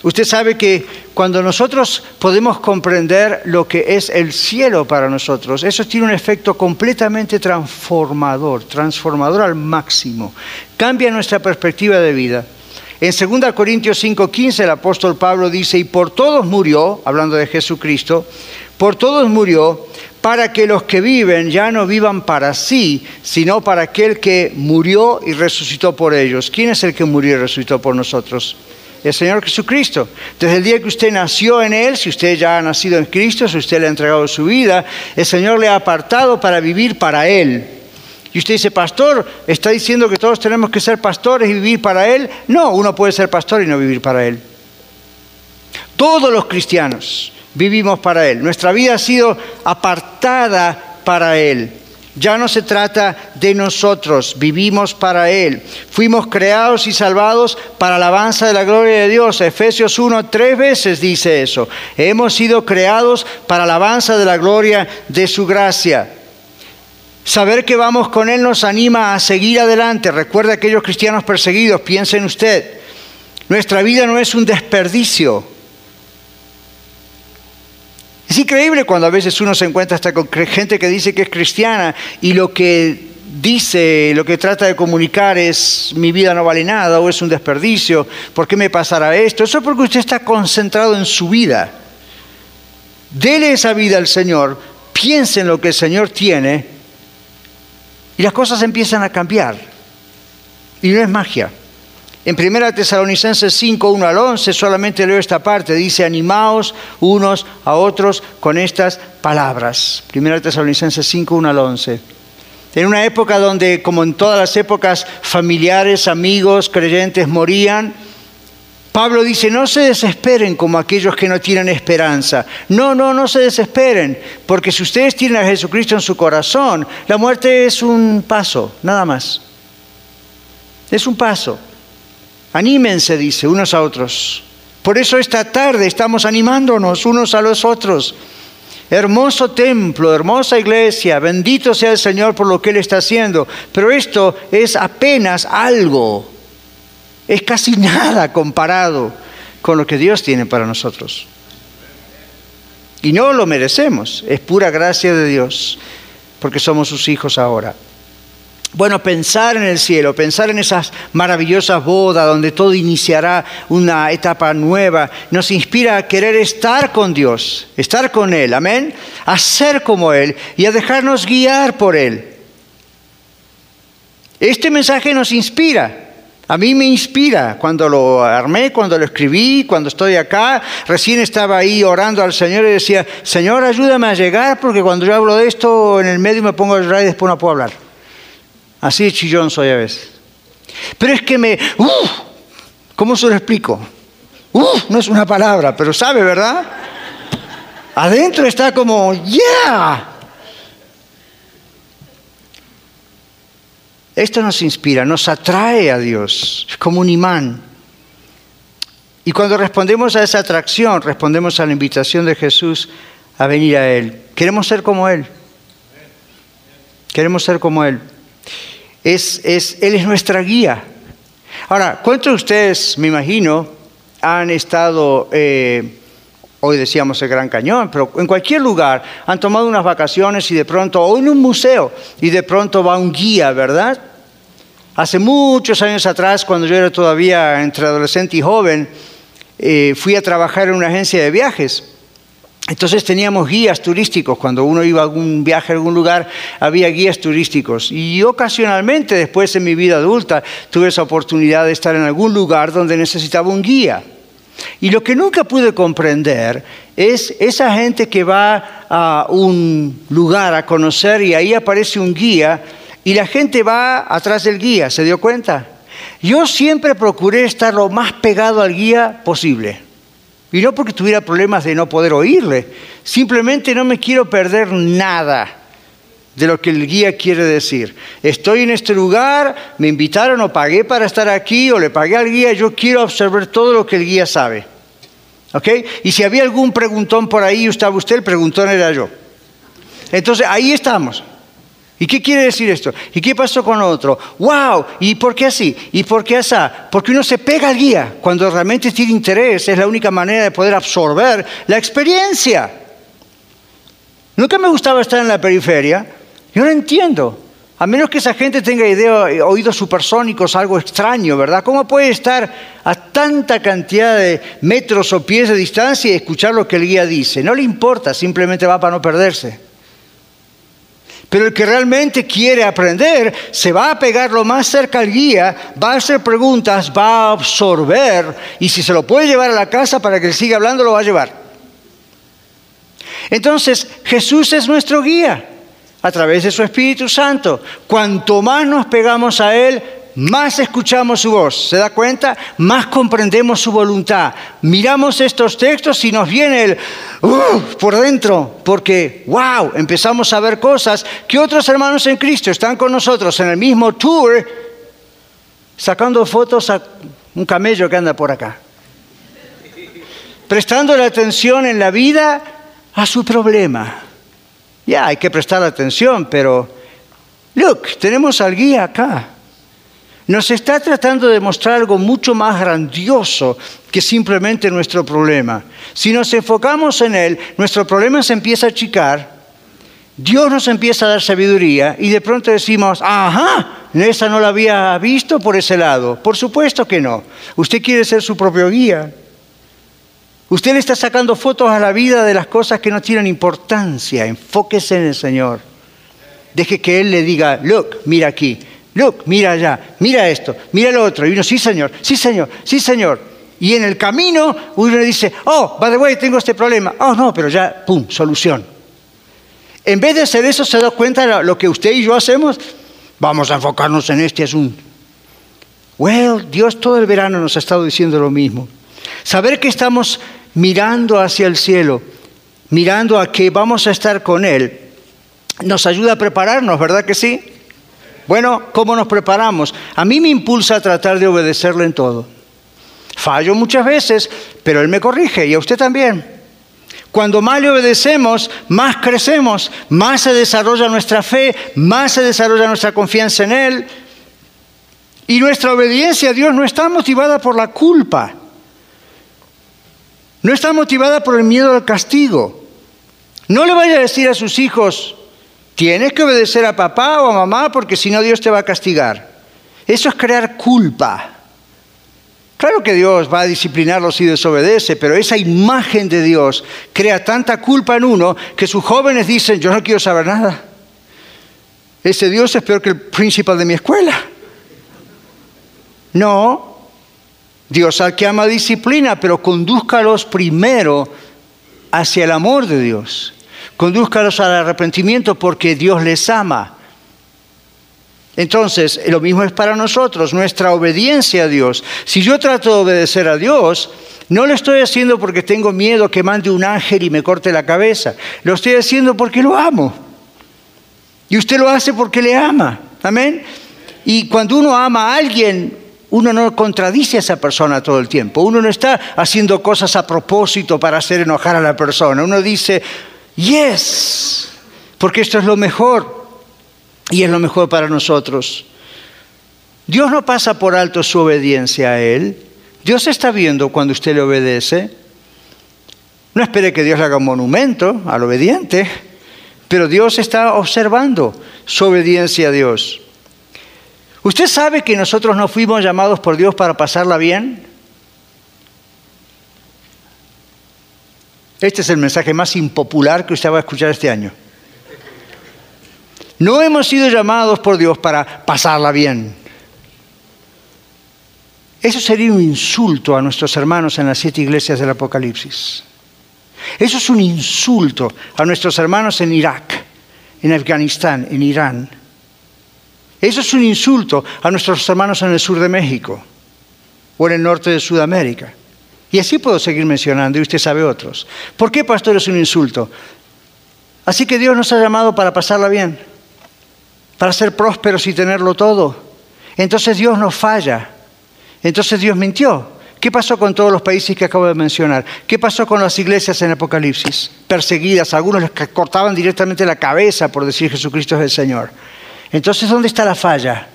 Usted sabe que cuando nosotros podemos comprender lo que es el cielo para nosotros, eso tiene un efecto completamente transformador, transformador al máximo. Cambia nuestra perspectiva de vida. En 2 Corintios 5:15 el apóstol Pablo dice, y por todos murió, hablando de Jesucristo, por todos murió para que los que viven ya no vivan para sí, sino para aquel que murió y resucitó por ellos. ¿Quién es el que murió y resucitó por nosotros? El Señor Jesucristo. Desde el día que usted nació en Él, si usted ya ha nacido en Cristo, si usted le ha entregado su vida, el Señor le ha apartado para vivir para Él. Y usted dice, pastor, ¿está diciendo que todos tenemos que ser pastores y vivir para Él? No, uno puede ser pastor y no vivir para Él. Todos los cristianos vivimos para Él. Nuestra vida ha sido apartada para Él. Ya no se trata de nosotros, vivimos para Él. Fuimos creados y salvados para alabanza de la gloria de Dios. Efesios 1, tres veces dice eso. Hemos sido creados para alabanza de la gloria de su gracia. Saber que vamos con Él nos anima a seguir adelante. Recuerda a aquellos cristianos perseguidos, piensen usted. Nuestra vida no es un desperdicio. Es increíble cuando a veces uno se encuentra hasta con gente que dice que es cristiana y lo que dice, lo que trata de comunicar es mi vida no vale nada o es un desperdicio, ¿por qué me pasará esto? Eso es porque usted está concentrado en su vida. Dele esa vida al Señor, piense en lo que el Señor tiene y las cosas empiezan a cambiar. Y no es magia. En 1 Tesalonicenses 5, 1 al 11, solamente leo esta parte, dice, animaos unos a otros con estas palabras. 1 Tesalonicenses 5, 1 al 11. En una época donde, como en todas las épocas, familiares, amigos, creyentes morían, Pablo dice, no se desesperen como aquellos que no tienen esperanza. No, no, no se desesperen, porque si ustedes tienen a Jesucristo en su corazón, la muerte es un paso, nada más. Es un paso. Anímense, dice, unos a otros. Por eso esta tarde estamos animándonos unos a los otros. Hermoso templo, hermosa iglesia, bendito sea el Señor por lo que Él está haciendo. Pero esto es apenas algo, es casi nada comparado con lo que Dios tiene para nosotros. Y no lo merecemos, es pura gracia de Dios, porque somos sus hijos ahora. Bueno, pensar en el cielo, pensar en esas maravillosas bodas donde todo iniciará una etapa nueva, nos inspira a querer estar con Dios, estar con Él, amén, a ser como Él y a dejarnos guiar por Él. Este mensaje nos inspira. A mí me inspira cuando lo armé, cuando lo escribí, cuando estoy acá. Recién estaba ahí orando al Señor y decía, Señor, ayúdame a llegar porque cuando yo hablo de esto en el medio me pongo a llorar y después no puedo hablar. Así de chillón soy a veces. Pero es que me... ¿Cómo se lo explico? No es una palabra, pero sabe, ¿verdad? Adentro está como, ¡yeah! Esto nos inspira, nos atrae a Dios, es como un imán. Y cuando respondemos a esa atracción, respondemos a la invitación de Jesús a venir a Él. Queremos ser como Él. Queremos ser como Él es, Él es nuestra guía. Ahora, ¿cuántos de ustedes, me imagino, han estado, eh, hoy decíamos el Gran Cañón, pero en cualquier lugar, han tomado unas vacaciones y de pronto, o en un museo, y de pronto va un guía, ¿verdad? Hace muchos años atrás, cuando yo era todavía entre adolescente y joven, eh, fui a trabajar en una agencia de viajes. Entonces teníamos guías turísticos, cuando uno iba a algún viaje a algún lugar había guías turísticos. Y ocasionalmente después en mi vida adulta tuve esa oportunidad de estar en algún lugar donde necesitaba un guía. Y lo que nunca pude comprender es esa gente que va a un lugar a conocer y ahí aparece un guía y la gente va atrás del guía, ¿se dio cuenta? Yo siempre procuré estar lo más pegado al guía posible. Y no porque tuviera problemas de no poder oírle, simplemente no me quiero perder nada de lo que el guía quiere decir. Estoy en este lugar, me invitaron o pagué para estar aquí o le pagué al guía, yo quiero observar todo lo que el guía sabe. ¿Ok? Y si había algún preguntón por ahí, estaba usted, el preguntón era yo. Entonces ahí estamos. ¿Y qué quiere decir esto? ¿Y qué pasó con otro? ¡Wow! ¿Y por qué así? ¿Y por qué así? Porque uno se pega al guía cuando realmente tiene interés, es la única manera de poder absorber la experiencia. Nunca me gustaba estar en la periferia, yo no entiendo. A menos que esa gente tenga oídos supersónicos, algo extraño, ¿verdad? ¿Cómo puede estar a tanta cantidad de metros o pies de distancia y escuchar lo que el guía dice? No le importa, simplemente va para no perderse. Pero el que realmente quiere aprender se va a pegar lo más cerca al guía, va a hacer preguntas, va a absorber y si se lo puede llevar a la casa para que siga hablando, lo va a llevar. Entonces, Jesús es nuestro guía a través de su Espíritu Santo. Cuanto más nos pegamos a Él, más escuchamos su voz, ¿se da cuenta? Más comprendemos su voluntad. Miramos estos textos y nos viene el por dentro, porque, wow, empezamos a ver cosas que otros hermanos en Cristo están con nosotros en el mismo tour, sacando fotos a un camello que anda por acá. Prestando la atención en la vida a su problema. Ya, hay que prestar atención, pero, look, tenemos al guía acá nos está tratando de mostrar algo mucho más grandioso que simplemente nuestro problema. Si nos enfocamos en él, nuestro problema se empieza a achicar Dios nos empieza a dar sabiduría y de pronto decimos, ajá, esa no la había visto por ese lado. Por supuesto que no. Usted quiere ser su propio guía. Usted le está sacando fotos a la vida de las cosas que no tienen importancia. Enfóquese en el Señor. Deje que Él le diga, look, mira aquí, look, mira allá, mira esto, mira lo otro. Y uno, sí Señor, sí Señor, sí Señor. Y en el camino uno le dice, oh, by the way, tengo este problema. Oh, no, pero ya, pum, solución. En vez de hacer eso, ¿se da cuenta de lo que usted y yo hacemos? Vamos a enfocarnos en este asunto. Well, Dios todo el verano nos ha estado diciendo lo mismo. Saber que estamos mirando hacia el cielo, mirando a que vamos a estar con Él, nos ayuda a prepararnos, ¿verdad que sí? Bueno, ¿cómo nos preparamos? A mí me impulsa a tratar de obedecerle en todo. Fallo muchas veces, pero Él me corrige y a usted también. Cuando más le obedecemos, más crecemos, más se desarrolla nuestra fe, más se desarrolla nuestra confianza en Él. Y nuestra obediencia a Dios no está motivada por la culpa, no está motivada por el miedo al castigo. No le vaya a decir a sus hijos, tienes que obedecer a papá o a mamá porque si no Dios te va a castigar. Eso es crear culpa. Claro que Dios va a disciplinarlos si desobedece, pero esa imagen de Dios crea tanta culpa en uno que sus jóvenes dicen, yo no quiero saber nada. Ese Dios es peor que el principal de mi escuela. No, Dios al que ama disciplina, pero condúzcalos primero hacia el amor de Dios. Condúzcalos al arrepentimiento porque Dios les ama. Entonces, lo mismo es para nosotros, nuestra obediencia a Dios. Si yo trato de obedecer a Dios, no lo estoy haciendo porque tengo miedo que mande un ángel y me corte la cabeza. Lo estoy haciendo porque lo amo. Y usted lo hace porque le ama. Amén. Y cuando uno ama a alguien, uno no contradice a esa persona todo el tiempo. Uno no está haciendo cosas a propósito para hacer enojar a la persona. Uno dice, yes, porque esto es lo mejor y es lo mejor para nosotros. Dios no pasa por alto su obediencia a Él. Dios está viendo cuando usted le obedece. No espere que Dios le haga un monumento al obediente, pero Dios está observando su obediencia a Dios. ¿Usted sabe que nosotros no fuimos llamados por Dios para pasarla bien? Este es el mensaje más impopular que usted va a escuchar este año. No hemos sido llamados por Dios para pasarla bien. Eso sería un insulto a nuestros hermanos en las siete iglesias del Apocalipsis. Eso es un insulto a nuestros hermanos en Irak, en Afganistán, en Irán. Eso es un insulto a nuestros hermanos en el sur de México o en el norte de Sudamérica. Y así puedo seguir mencionando, y usted sabe otros. ¿Por qué, pastor, es un insulto? Así que Dios nos ha llamado para pasarla bien para ser prósperos y tenerlo todo. Entonces Dios nos falla. Entonces Dios mintió. ¿Qué pasó con todos los países que acabo de mencionar? ¿Qué pasó con las iglesias en Apocalipsis? Perseguidas, algunos les cortaban directamente la cabeza por decir Jesucristo es el Señor. Entonces, ¿dónde está la falla?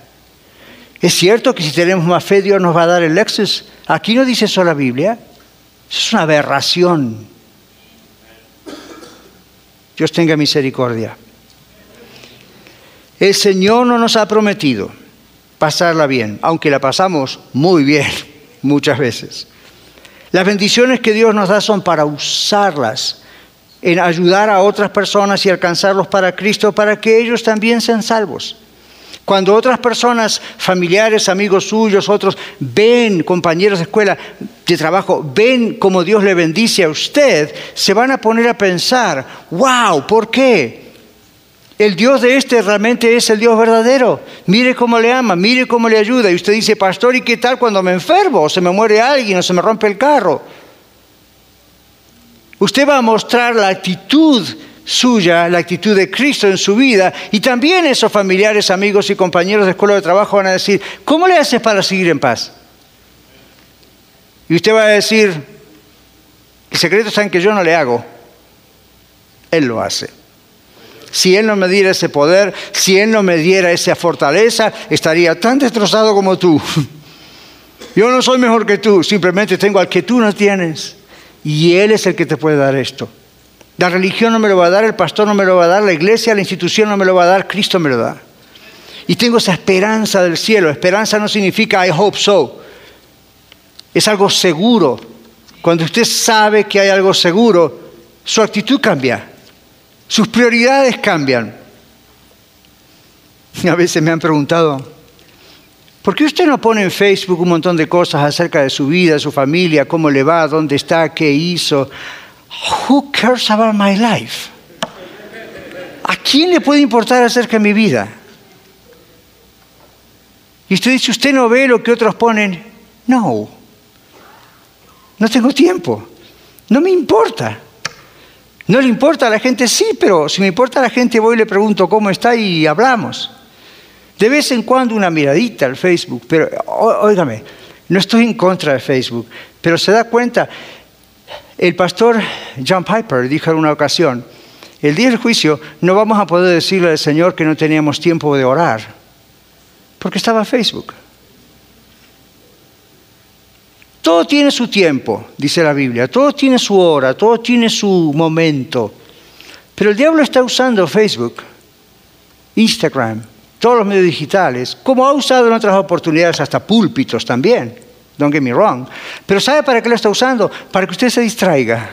Es cierto que si tenemos más fe, Dios nos va a dar el Lexus. Aquí no dice eso la Biblia. Es una aberración. Dios tenga misericordia. El Señor no nos ha prometido pasarla bien, aunque la pasamos muy bien muchas veces. Las bendiciones que Dios nos da son para usarlas en ayudar a otras personas y alcanzarlos para Cristo para que ellos también sean salvos. Cuando otras personas, familiares, amigos suyos, otros, ven, compañeros de escuela, de trabajo, ven cómo Dios le bendice a usted, se van a poner a pensar, wow, ¿por qué? El Dios de este realmente es el Dios verdadero. Mire cómo le ama, mire cómo le ayuda. Y usted dice, pastor, ¿y qué tal cuando me enfermo? O se me muere alguien o se me rompe el carro. Usted va a mostrar la actitud suya, la actitud de Cristo en su vida. Y también esos familiares, amigos y compañeros de escuela de trabajo van a decir, ¿cómo le haces para seguir en paz? Y usted va a decir, el secreto está en que yo no le hago, Él lo hace. Si Él no me diera ese poder, si Él no me diera esa fortaleza, estaría tan destrozado como tú. Yo no soy mejor que tú, simplemente tengo al que tú no tienes. Y Él es el que te puede dar esto. La religión no me lo va a dar, el pastor no me lo va a dar, la iglesia, la institución no me lo va a dar, Cristo me lo da. Y tengo esa esperanza del cielo. Esperanza no significa I hope so. Es algo seguro. Cuando usted sabe que hay algo seguro, su actitud cambia. Sus prioridades cambian. A veces me han preguntado, ¿por qué usted no pone en Facebook un montón de cosas acerca de su vida, su familia, cómo le va, dónde está, qué hizo? Who cares about my life? ¿A quién le puede importar acerca de mi vida? Y usted dice, ¿usted no ve lo que otros ponen? No. No tengo tiempo. No me importa. No le importa a la gente, sí, pero si me importa a la gente voy y le pregunto cómo está y hablamos. De vez en cuando una miradita al Facebook, pero óigame, no estoy en contra de Facebook, pero se da cuenta, el pastor John Piper dijo en una ocasión, el día del juicio no vamos a poder decirle al Señor que no teníamos tiempo de orar, porque estaba Facebook. Todo tiene su tiempo, dice la Biblia, todo tiene su hora, todo tiene su momento. Pero el diablo está usando Facebook, Instagram, todos los medios digitales, como ha usado en otras oportunidades hasta púlpitos también, don't get me wrong. Pero ¿sabe para qué lo está usando? Para que usted se distraiga,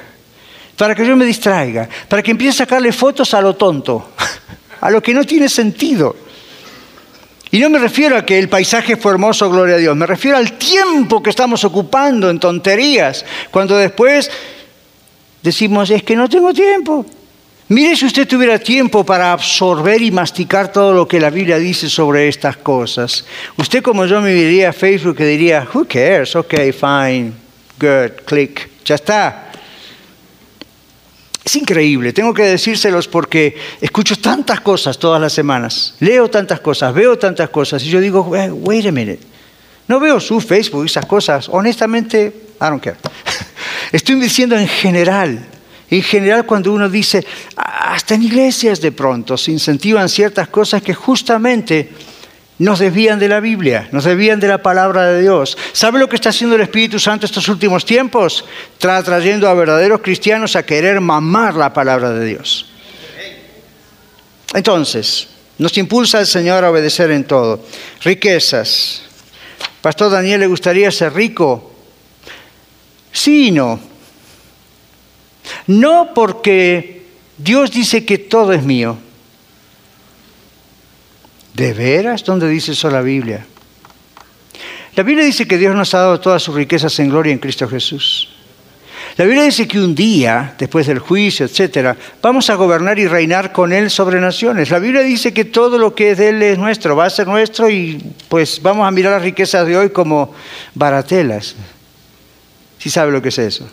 para que yo me distraiga, para que empiece a sacarle fotos a lo tonto, a lo que no tiene sentido. Y no me refiero a que el paisaje fue hermoso, gloria a Dios, me refiero al tiempo que estamos ocupando en tonterías, cuando después decimos, es que no tengo tiempo. Mire si usted tuviera tiempo para absorber y masticar todo lo que la Biblia dice sobre estas cosas. Usted como yo me diría a Facebook y diría, who cares? Ok, fine, good, click, ya está. Es increíble, tengo que decírselos porque escucho tantas cosas todas las semanas, leo tantas cosas, veo tantas cosas y yo digo, wait a minute, no veo su Facebook, esas cosas, honestamente, I don't care. Estoy diciendo en general, en general cuando uno dice, hasta en iglesias de pronto se incentivan ciertas cosas que justamente nos desvían de la Biblia, nos desvían de la palabra de Dios. ¿Sabe lo que está haciendo el Espíritu Santo estos últimos tiempos? Está trayendo a verdaderos cristianos a querer mamar la palabra de Dios. Entonces, nos impulsa el Señor a obedecer en todo. Riquezas. Pastor Daniel, ¿le gustaría ser rico? Sí y no. No porque Dios dice que todo es mío. ¿De veras? ¿Dónde dice eso la Biblia? La Biblia dice que Dios nos ha dado todas sus riquezas en gloria en Cristo Jesús. La Biblia dice que un día, después del juicio, etcétera, vamos a gobernar y reinar con Él sobre naciones. La Biblia dice que todo lo que es de Él es nuestro, va a ser nuestro y pues vamos a mirar las riquezas de hoy como baratelas. ¿Sí sabe lo que es eso?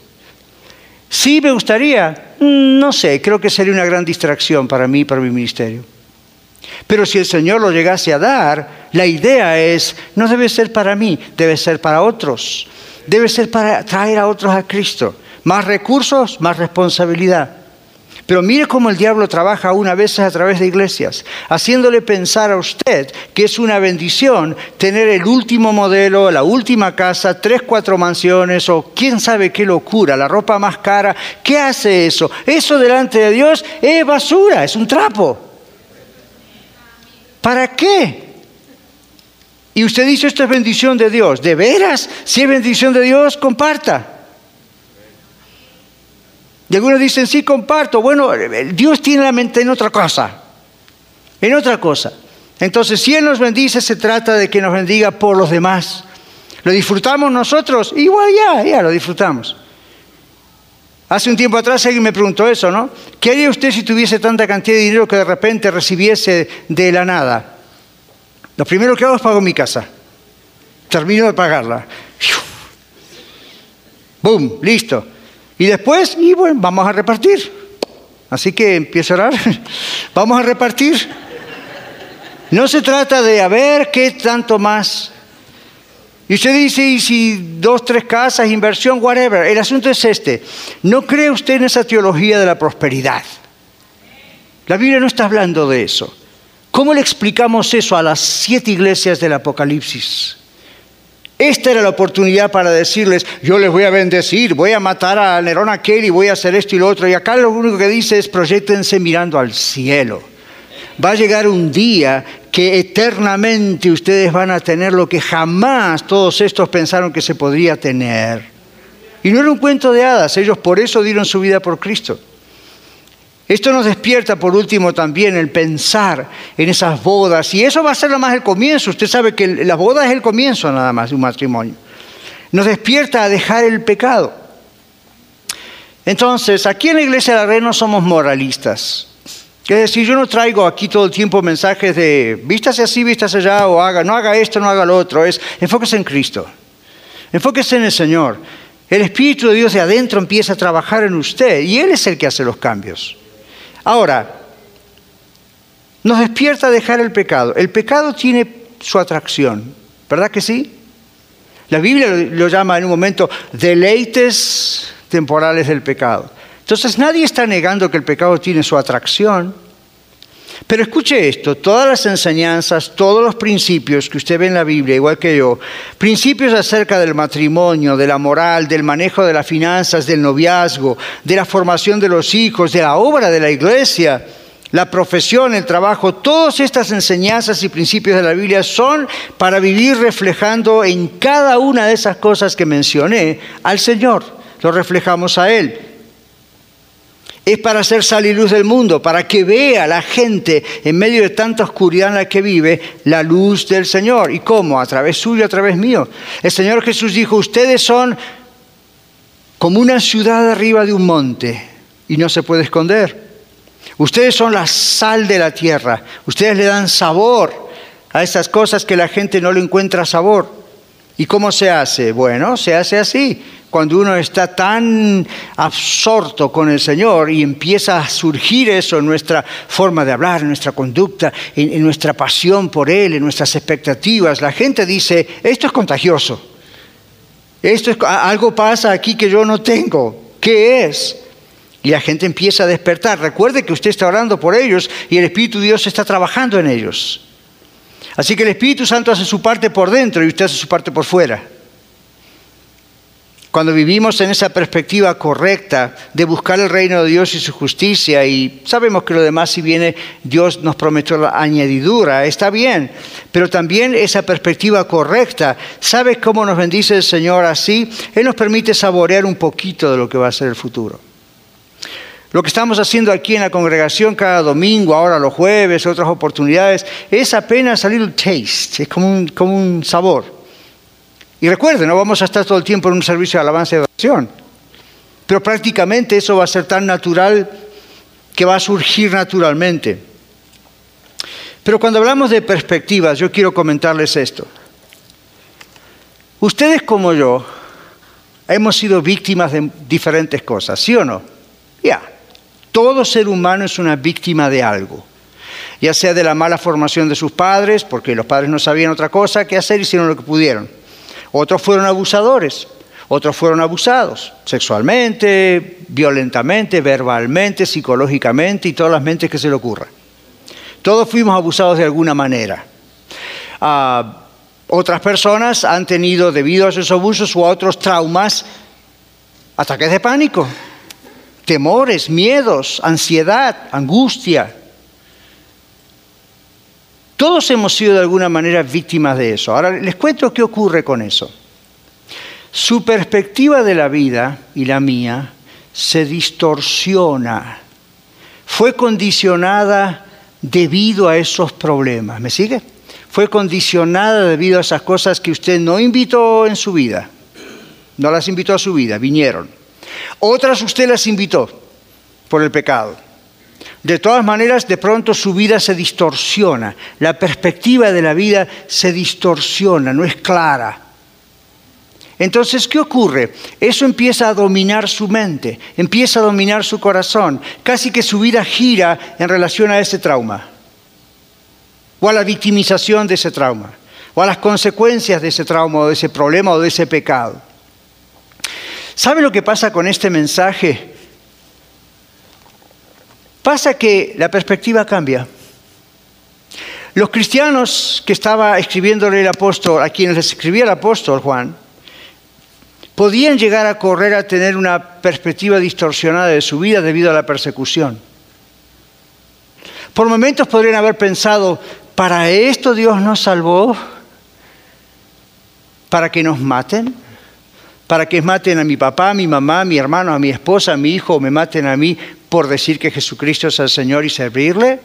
Sí, me gustaría, mm, no sé, creo que sería una gran distracción para mí para mi ministerio. Pero si el Señor lo llegase a dar, la idea es, no debe ser para mí, debe ser para otros. Debe ser para traer a otros a Cristo. Más recursos, más responsabilidad. Pero mire cómo el diablo trabaja una vez a través de iglesias, haciéndole pensar a usted que es una bendición tener el último modelo, la última casa, tres, cuatro mansiones o quién sabe qué locura, la ropa más cara. ¿Qué hace eso? Eso delante de Dios es basura, es un trapo. ¿Para qué? Y usted dice, esto es bendición de Dios. ¿De veras? Si es bendición de Dios, comparta. Y algunos dicen, sí, comparto. Bueno, Dios tiene la mente en otra cosa. En otra cosa. Entonces, si Él nos bendice, se trata de que nos bendiga por los demás. ¿Lo disfrutamos nosotros? Igual ya, ya lo disfrutamos. Hace un tiempo atrás alguien me preguntó eso, ¿no? ¿Qué haría usted si tuviese tanta cantidad de dinero que de repente recibiese de la nada? Lo primero que hago es pago mi casa. Termino de pagarla. ¡Bum! Listo. Y después, y bueno, vamos a repartir. Así que empiezo a orar. vamos a repartir. No se trata de a ver qué tanto más. Y usted dice, y si dos, tres casas, inversión, whatever. El asunto es este. ¿No cree usted en esa teología de la prosperidad? La Biblia no está hablando de eso. ¿Cómo le explicamos eso a las siete iglesias del Apocalipsis? Esta era la oportunidad para decirles, yo les voy a bendecir, voy a matar a Nerón aquel y voy a hacer esto y lo otro. Y acá lo único que dice es, proyectense mirando al cielo. Va a llegar un día que eternamente ustedes van a tener lo que jamás todos estos pensaron que se podría tener. Y no era un cuento de hadas, ellos por eso dieron su vida por Cristo. Esto nos despierta por último también el pensar en esas bodas, y eso va a ser nada más el comienzo, usted sabe que la boda es el comienzo nada más de un matrimonio. Nos despierta a dejar el pecado. Entonces, aquí en la iglesia de la Red no somos moralistas. Es decir, yo no traigo aquí todo el tiempo mensajes de vístase así, vístase allá, o haga, no haga esto, no haga lo otro. Es enfóquese en Cristo. Enfóquese en el Señor. El Espíritu de Dios de adentro empieza a trabajar en usted y Él es el que hace los cambios. Ahora, nos despierta dejar el pecado. El pecado tiene su atracción, ¿verdad que sí? La Biblia lo llama en un momento deleites temporales del pecado. Entonces nadie está negando que el pecado tiene su atracción. Pero escuche esto, todas las enseñanzas, todos los principios que usted ve en la Biblia, igual que yo, principios acerca del matrimonio, de la moral, del manejo de las finanzas, del noviazgo, de la formación de los hijos, de la obra de la iglesia, la profesión, el trabajo, todas estas enseñanzas y principios de la Biblia son para vivir reflejando en cada una de esas cosas que mencioné al Señor. Lo reflejamos a Él es para hacer salir luz del mundo, para que vea la gente en medio de tanta oscuridad en la que vive la luz del Señor. ¿Y cómo? A través suyo, a través mío. El Señor Jesús dijo, ustedes son como una ciudad arriba de un monte y no se puede esconder. Ustedes son la sal de la tierra. Ustedes le dan sabor a esas cosas que la gente no le encuentra sabor. ¿Y cómo se hace? Bueno, se hace así cuando uno está tan absorto con el Señor y empieza a surgir eso en nuestra forma de hablar, en nuestra conducta, en, nuestra pasión por Él, en nuestras expectativas, la gente dice, esto es contagioso, esto es, algo pasa aquí que yo no tengo, ¿qué es? Y la gente empieza a despertar. Recuerde que usted está orando por ellos y el Espíritu de Dios está trabajando en ellos. Así que el Espíritu Santo hace su parte por dentro y usted hace su parte por fuera. Cuando vivimos en esa perspectiva correcta de buscar el reino de Dios y su justicia, y sabemos que lo demás, si viene, Dios nos prometió la añadidura, está bien, pero también esa perspectiva correcta, ¿sabes cómo nos bendice el Señor así? Él nos permite saborear un poquito de lo que va a ser el futuro. Lo que estamos haciendo aquí en la congregación cada domingo, ahora los jueves, otras oportunidades, es apenas salir un taste, es como un, sabor. Y recuerden, no vamos a estar todo el tiempo en un servicio de alabanza y oración, pero prácticamente eso va a ser tan natural que va a surgir naturalmente. Pero cuando hablamos de perspectivas, yo quiero comentarles esto. Ustedes como yo hemos sido víctimas de diferentes cosas, ¿sí o no? Ya, todo ser humano es una víctima de algo ya sea de la mala formación de sus padres, porque los padres no sabían otra cosa que hacer, hicieron lo que pudieron otros fueron abusadores, otros fueron abusados sexualmente, violentamente, verbalmente, psicológicamente y todas las mentes que se le ocurra. Todos fuimos abusados de alguna manera. Ah, otras personas han tenido, debido a esos abusos o a otros traumas, ataques de pánico, temores, miedos, ansiedad, angustia, todos hemos sido de alguna manera víctimas de eso. Ahora les cuento qué ocurre con eso. Su perspectiva de la vida y la mía se distorsiona. Fue condicionada debido a esos problemas. ¿Me sigue? Fue condicionada debido a esas cosas que usted no invitó en su vida. No las invitó a su vida, vinieron. Otras usted las invitó por el pecado. De todas maneras, de pronto su vida se distorsiona, la perspectiva de la vida se distorsiona, no es clara. Entonces, ¿qué ocurre? Eso empieza a dominar su mente, empieza a dominar su corazón, casi que su vida gira en relación a ese trauma, o a la victimización de ese trauma, o a las consecuencias de ese trauma, o de ese problema, o de ese pecado. ¿Sabe lo que pasa con este mensaje? Pasa que la perspectiva cambia. Los cristianos que estaba escribiéndole el apóstol, a quienes les escribía el apóstol Juan, podían llegar a correr a tener una perspectiva distorsionada de su vida debido a la persecución. Por momentos podrían haber pensado, ¿para esto Dios nos salvó? ¿Para que nos maten? ¿Para que maten a mi papá, a mi mamá, a mi hermano, a mi esposa, a mi hijo, o me maten a mí por decir que Jesucristo es el Señor y servirle?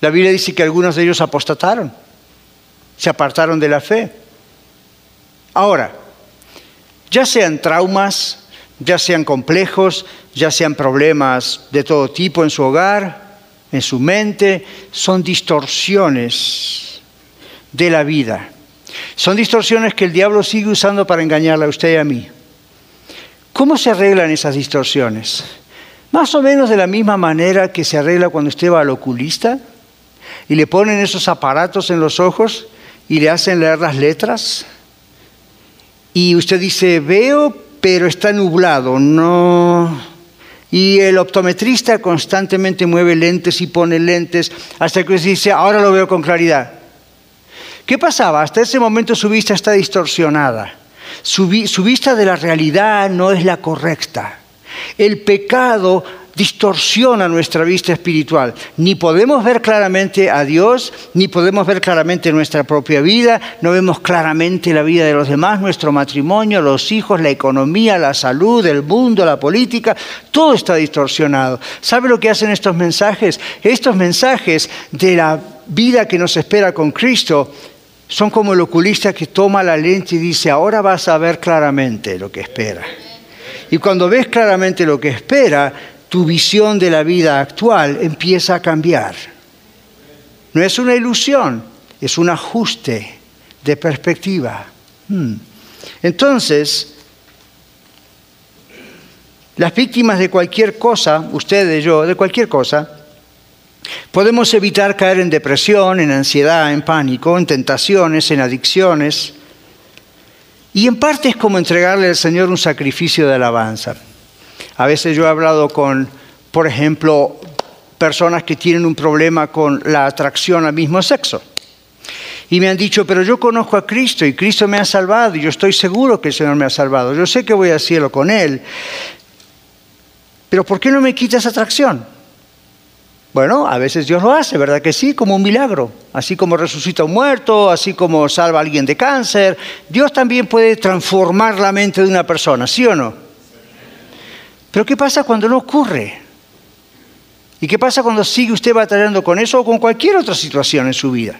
La Biblia dice que algunos de ellos apostataron, se apartaron de la fe. Ahora, ya sean traumas, ya sean complejos, ya sean problemas de todo tipo en su hogar, en su mente, son distorsiones de la vida. Son distorsiones que el diablo sigue usando para engañarle a usted y a mí. ¿Cómo se arreglan esas distorsiones? Más o menos de la misma manera que se arregla cuando usted va al oculista y le ponen esos aparatos en los ojos y le hacen leer las letras. Y usted dice, veo, pero está nublado, no. Y el optometrista constantemente mueve lentes y pone lentes hasta que usted dice, ahora lo veo con claridad. ¿Qué pasaba? Hasta ese momento su vista está distorsionada. Su, vista de la realidad no es la correcta. El pecado distorsiona nuestra vista espiritual. Ni podemos ver claramente a Dios, ni podemos ver claramente nuestra propia vida, no vemos claramente la vida de los demás, nuestro matrimonio, los hijos, la economía, la salud, el mundo, la política, todo está distorsionado. ¿Sabe lo que hacen estos mensajes? Estos mensajes de la vida que nos espera con Cristo son como el oculista que toma la lente y dice, ahora vas a ver claramente lo que espera. Y cuando ves claramente lo que espera, tu visión de la vida actual empieza a cambiar. No es una ilusión, es un ajuste de perspectiva. Hmm. Entonces, las víctimas de cualquier cosa, ustedes, yo, de cualquier cosa, podemos evitar caer en depresión, en ansiedad, en pánico, en tentaciones, en adicciones. Y en parte es como entregarle al Señor un sacrificio de alabanza. A veces yo he hablado con, por ejemplo, personas que tienen un problema con la atracción al mismo sexo. Y me han dicho, pero yo conozco a Cristo y Cristo me ha salvado y yo estoy seguro que el Señor me ha salvado. Yo sé que voy al cielo con Él. Pero ¿por qué no me quita esa atracción? Bueno, a veces Dios lo hace, ¿verdad que sí? Como un milagro. Así como resucita un muerto, así como salva a alguien de cáncer. Dios también puede transformar la mente de una persona, ¿sí o no? Pero ¿qué pasa cuando no ocurre? ¿Y qué pasa cuando sigue usted batallando con eso o con cualquier otra situación en su vida?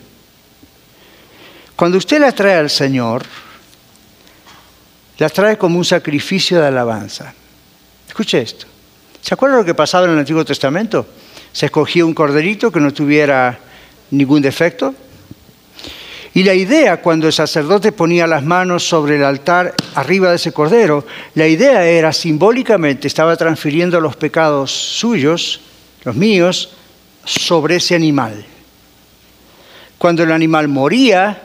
Cuando usted la trae al Señor, la trae como un sacrificio de alabanza. Escuche esto. ¿Se acuerda lo que pasaba en el Antiguo Testamento? Se escogía un corderito que no tuviera ningún defecto y la idea, cuando el sacerdote ponía las manos sobre el altar arriba de ese cordero, la idea era simbólicamente, estaba transfiriendo los pecados suyos, los míos, sobre ese animal. Cuando el animal moría,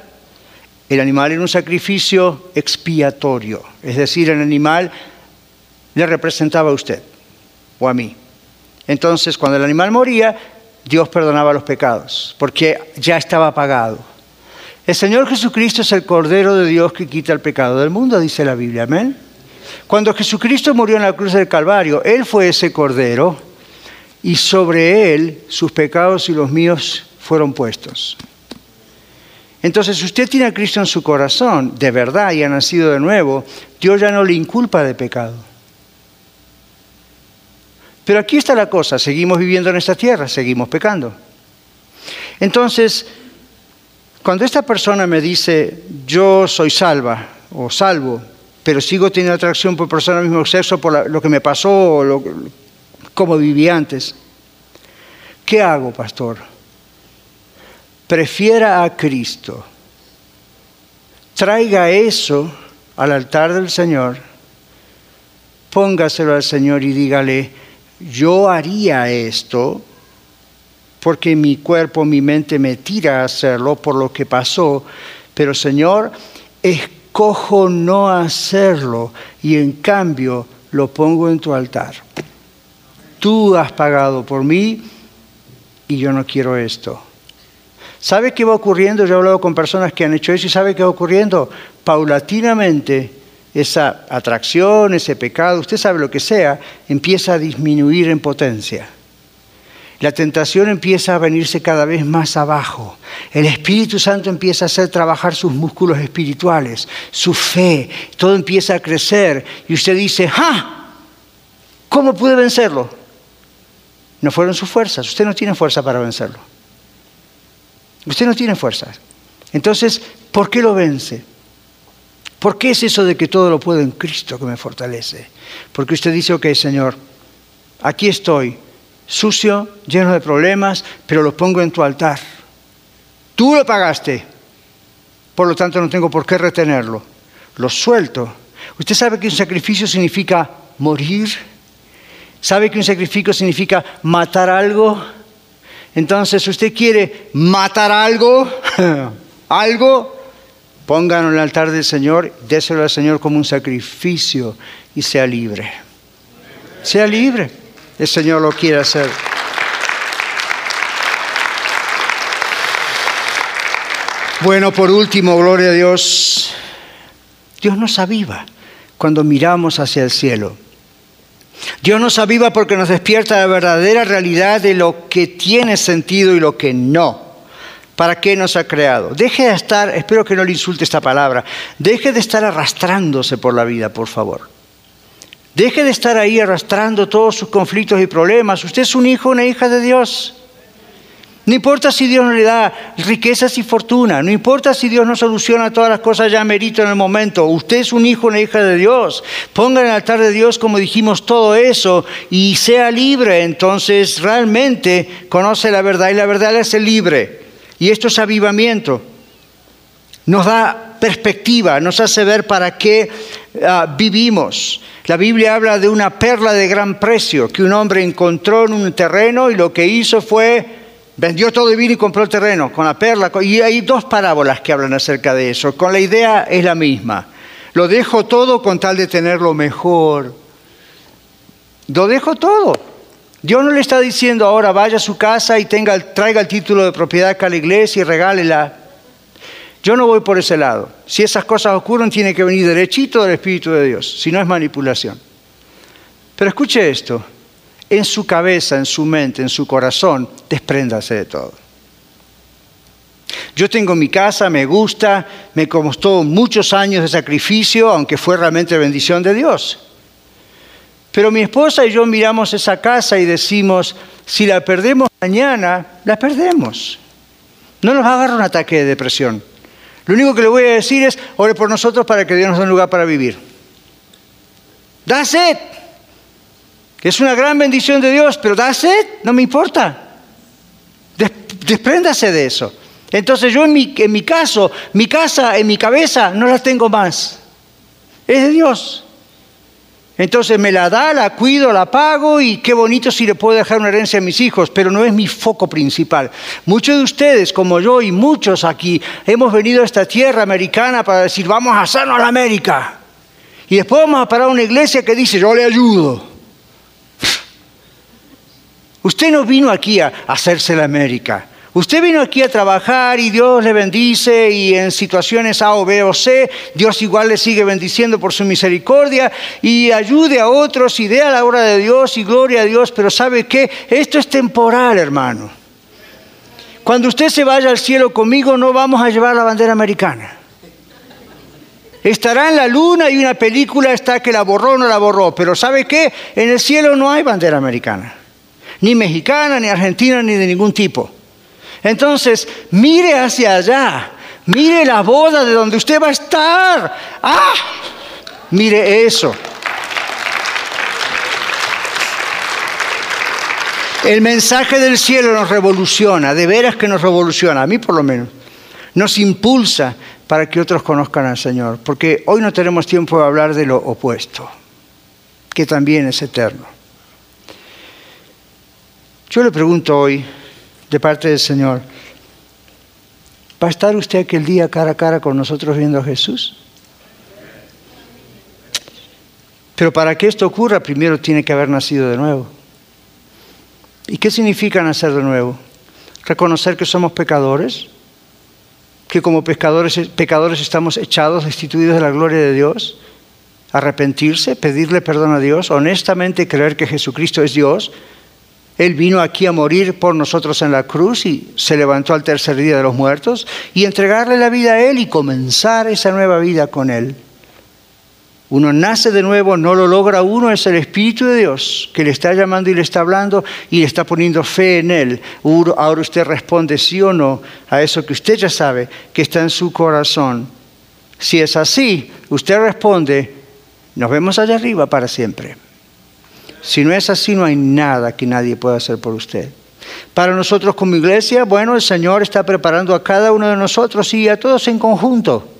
el animal era un sacrificio expiatorio, es decir, el animal le representaba a usted o a mí. Entonces, cuando el animal moría, Dios perdonaba los pecados, porque ya estaba pagado. El Señor Jesucristo es el Cordero de Dios que quita el pecado del mundo, dice la Biblia. Amén. Cuando Jesucristo murió en la cruz del Calvario, Él fue ese Cordero y sobre Él sus pecados y los míos fueron puestos. Entonces, si usted tiene a Cristo en su corazón, de verdad, y ha nacido de nuevo, Dios ya no le inculpa de pecado. Pero aquí está la cosa, seguimos viviendo en esta tierra, seguimos pecando. Entonces, cuando esta persona me dice, yo soy salva o salvo, pero sigo teniendo atracción por personas del mismo sexo por lo que me pasó o lo, como viví antes, ¿qué hago, pastor? Prefiera a Cristo. Traiga eso al altar del Señor, póngaselo al Señor y dígale, yo haría esto porque mi cuerpo, mi mente me tira a hacerlo por lo que pasó, pero Señor, escojo no hacerlo y en cambio lo pongo en tu altar. Tú has pagado por mí y yo no quiero esto. ¿Sabe qué va ocurriendo? Yo he hablado con personas que han hecho eso y ¿sabe qué va ocurriendo? Paulatinamente esa atracción, ese pecado, usted sabe lo que sea, empieza a disminuir en potencia. La tentación empieza a venirse cada vez más abajo. El Espíritu Santo empieza a hacer trabajar sus músculos espirituales, su fe, todo empieza a crecer y usted dice, ¡ah! ¿Cómo pude vencerlo? No fueron sus fuerzas, usted no tiene fuerza para vencerlo. Usted no tiene fuerzas. Entonces, ¿por qué lo vence? ¿Por qué es eso de que todo lo puedo en Cristo que me fortalece? Porque usted dice, ok, Señor, aquí estoy, sucio, lleno de problemas, pero lo pongo en tu altar. Tú lo pagaste, por lo tanto no tengo por qué retenerlo. Lo suelto. ¿Usted sabe que un sacrificio significa morir? ¿Sabe que un sacrificio significa matar algo? Entonces, usted quiere matar algo, algo, pónganlo en el altar del Señor, déselo al Señor como un sacrificio y sea libre. Sea libre. El Señor lo quiere hacer. Bueno, por último, gloria a Dios. Dios nos aviva cuando miramos hacia el cielo. Dios nos aviva porque nos despierta la verdadera realidad de lo que tiene sentido y lo que no. ¿Para qué nos ha creado? Deje de estar, espero que no le insulte esta palabra, deje de estar arrastrándose por la vida, por favor. Deje de estar ahí arrastrando todos sus conflictos y problemas. Usted es un hijo, una hija de Dios. No importa si Dios no le da riquezas y fortuna, no importa si Dios no soluciona todas las cosas ya merito en el momento. Usted es un hijo, una hija de Dios. Ponga en el altar de Dios, como dijimos, todo eso y sea libre. Entonces realmente conoce la verdad y la verdad le hace libre. Y esto es avivamiento. Nos da perspectiva, nos hace ver para qué ah, vivimos. La Biblia habla de una perla de gran precio que un hombre encontró en un terreno y lo que hizo fue vendió todo y vino y compró el terreno con la perla. Y hay dos parábolas que hablan acerca de eso. Con la idea es la misma. Lo dejo todo con tal de tenerlo mejor. Lo dejo todo. Dios no le está diciendo ahora vaya a su casa y tenga, traiga el título de propiedad acá a la iglesia y regálela. Yo no voy por ese lado. Si esas cosas ocurren, tiene que venir derechito del Espíritu de Dios, si no es manipulación. Pero escuche esto, en su cabeza, en su mente, en su corazón, despréndase de todo. Yo tengo mi casa, me gusta, me costó muchos años de sacrificio, aunque fue realmente bendición de Dios. Pero mi esposa y yo miramos esa casa y decimos, si la perdemos mañana, la perdemos. No nos agarra un ataque de depresión. Lo único que le voy a decir es, ore por nosotros para que Dios nos dé un lugar para vivir. That's it. Es una gran bendición de Dios, pero that's it. No me importa. Despréndase de eso. Entonces yo en mi, en mi caso, mi casa, en mi cabeza, no la tengo más. Es de Dios. Entonces me la da, la cuido, la pago y qué bonito si le puedo dejar una herencia a mis hijos, pero no es mi foco principal. Muchos de ustedes, como yo y muchos aquí, hemos venido a esta tierra americana para decir, vamos a hacernos la América. Y después vamos a parar una iglesia que dice, yo le ayudo. Usted no vino aquí a hacerse la América. Usted vino aquí a trabajar y Dios le bendice y en situaciones A o B o C, Dios igual le sigue bendiciendo por su misericordia y ayude a otros y dé a la obra de Dios y gloria a Dios, pero ¿sabe qué? Esto es temporal, hermano. Cuando usted se vaya al cielo conmigo no vamos a llevar la bandera americana. Estará en la luna y una película está que la borró o no la borró, pero ¿sabe qué? En el cielo no hay bandera americana, ni mexicana, ni argentina, ni de ningún tipo. Entonces, mire hacia allá, mire la boda de donde usted va a estar. ¡Ah! Mire eso. El mensaje del cielo nos revoluciona, de veras que nos revoluciona, a mí por lo menos. Nos impulsa para que otros conozcan al Señor, porque hoy no tenemos tiempo de hablar de lo opuesto, que también es eterno. Yo le pregunto hoy, de parte del Señor. ¿Va a estar usted aquel día cara a cara con nosotros viendo a Jesús? Pero para que esto ocurra, primero tiene que haber nacido de nuevo. ¿Y qué significa nacer de nuevo? reconocer que somos pecadores, que como pecadores, pecadores estamos echados, destituidos de la gloria de Dios, arrepentirse, pedirle perdón a Dios, honestamente creer que Jesucristo es Dios. Él vino aquí a morir por nosotros en la cruz y se levantó al tercer día de los muertos y entregarle la vida a Él y comenzar esa nueva vida con Él. Uno nace de nuevo, no lo logra uno, es el Espíritu de Dios que le está llamando y le está hablando y le está poniendo fe en Él. Ahora usted responde sí o no a eso que usted ya sabe que está en su corazón. Si es así, usted responde, nos vemos allá arriba para siempre. Si no es así, no hay nada que nadie pueda hacer por usted. Para nosotros como iglesia, bueno, el Señor está preparando a cada uno de nosotros y a todos en conjunto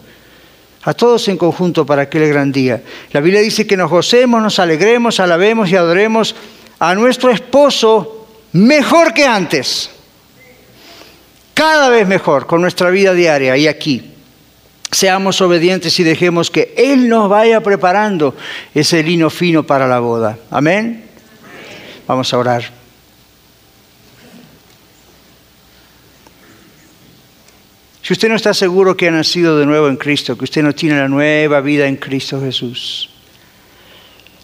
a todos en conjunto para aquel gran día. La Biblia dice que nos gocemos, nos alegremos, alabemos y adoremos a nuestro esposo mejor que antes. Cada vez mejor con nuestra vida diaria y aquí. Seamos obedientes y dejemos que Él nos vaya preparando ese lino fino para la boda. Amén. Vamos a orar. Si usted no está seguro que ha nacido de nuevo en Cristo, que usted no tiene la nueva vida en Cristo Jesús,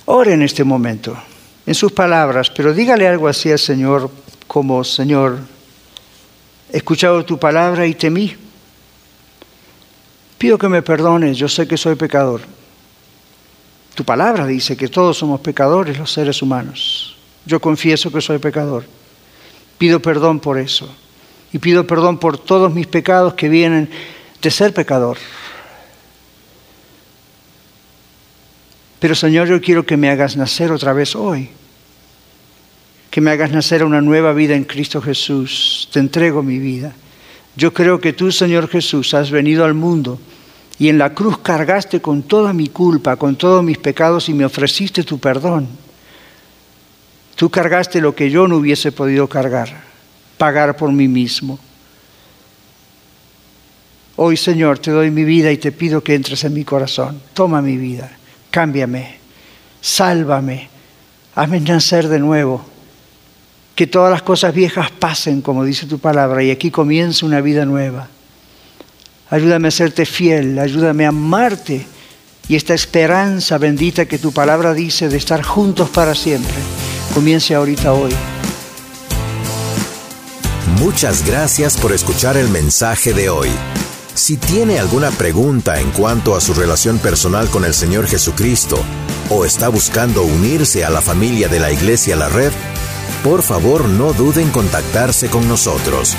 ore en este momento, en sus palabras, pero dígale algo así al Señor como, Señor, he escuchado tu palabra y temí. Pido que me perdones, yo sé que soy pecador. Tu palabra dice que todos somos pecadores los seres humanos. Yo confieso que soy pecador. Pido perdón por eso y pido perdón por todos mis pecados que vienen de ser pecador. Pero Señor, yo quiero que me hagas nacer otra vez hoy, que me hagas nacer una nueva vida en Cristo Jesús. Te entrego mi vida. Yo creo que tú, Señor Jesús, has venido al mundo y en la cruz cargaste con toda mi culpa, con todos mis pecados y me ofreciste tu perdón. Tú cargaste lo que yo no hubiese podido cargar pagar por mí mismo. Hoy, Señor, te doy mi vida y te pido que entres en mi corazón. Toma mi vida, cámbiame, sálvame, hazme nacer de nuevo. Que todas las cosas viejas pasen, como dice tu palabra, y aquí comienza una vida nueva. Ayúdame a serte fiel, ayúdame a amarte y esta esperanza bendita que tu palabra dice de estar juntos para siempre, comience ahorita hoy. Muchas gracias por escuchar el mensaje de hoy. Si tiene alguna pregunta en cuanto a su relación personal con el Señor Jesucristo o está buscando unirse a la familia de la Iglesia La Red, por favor no duden en contactarse con nosotros.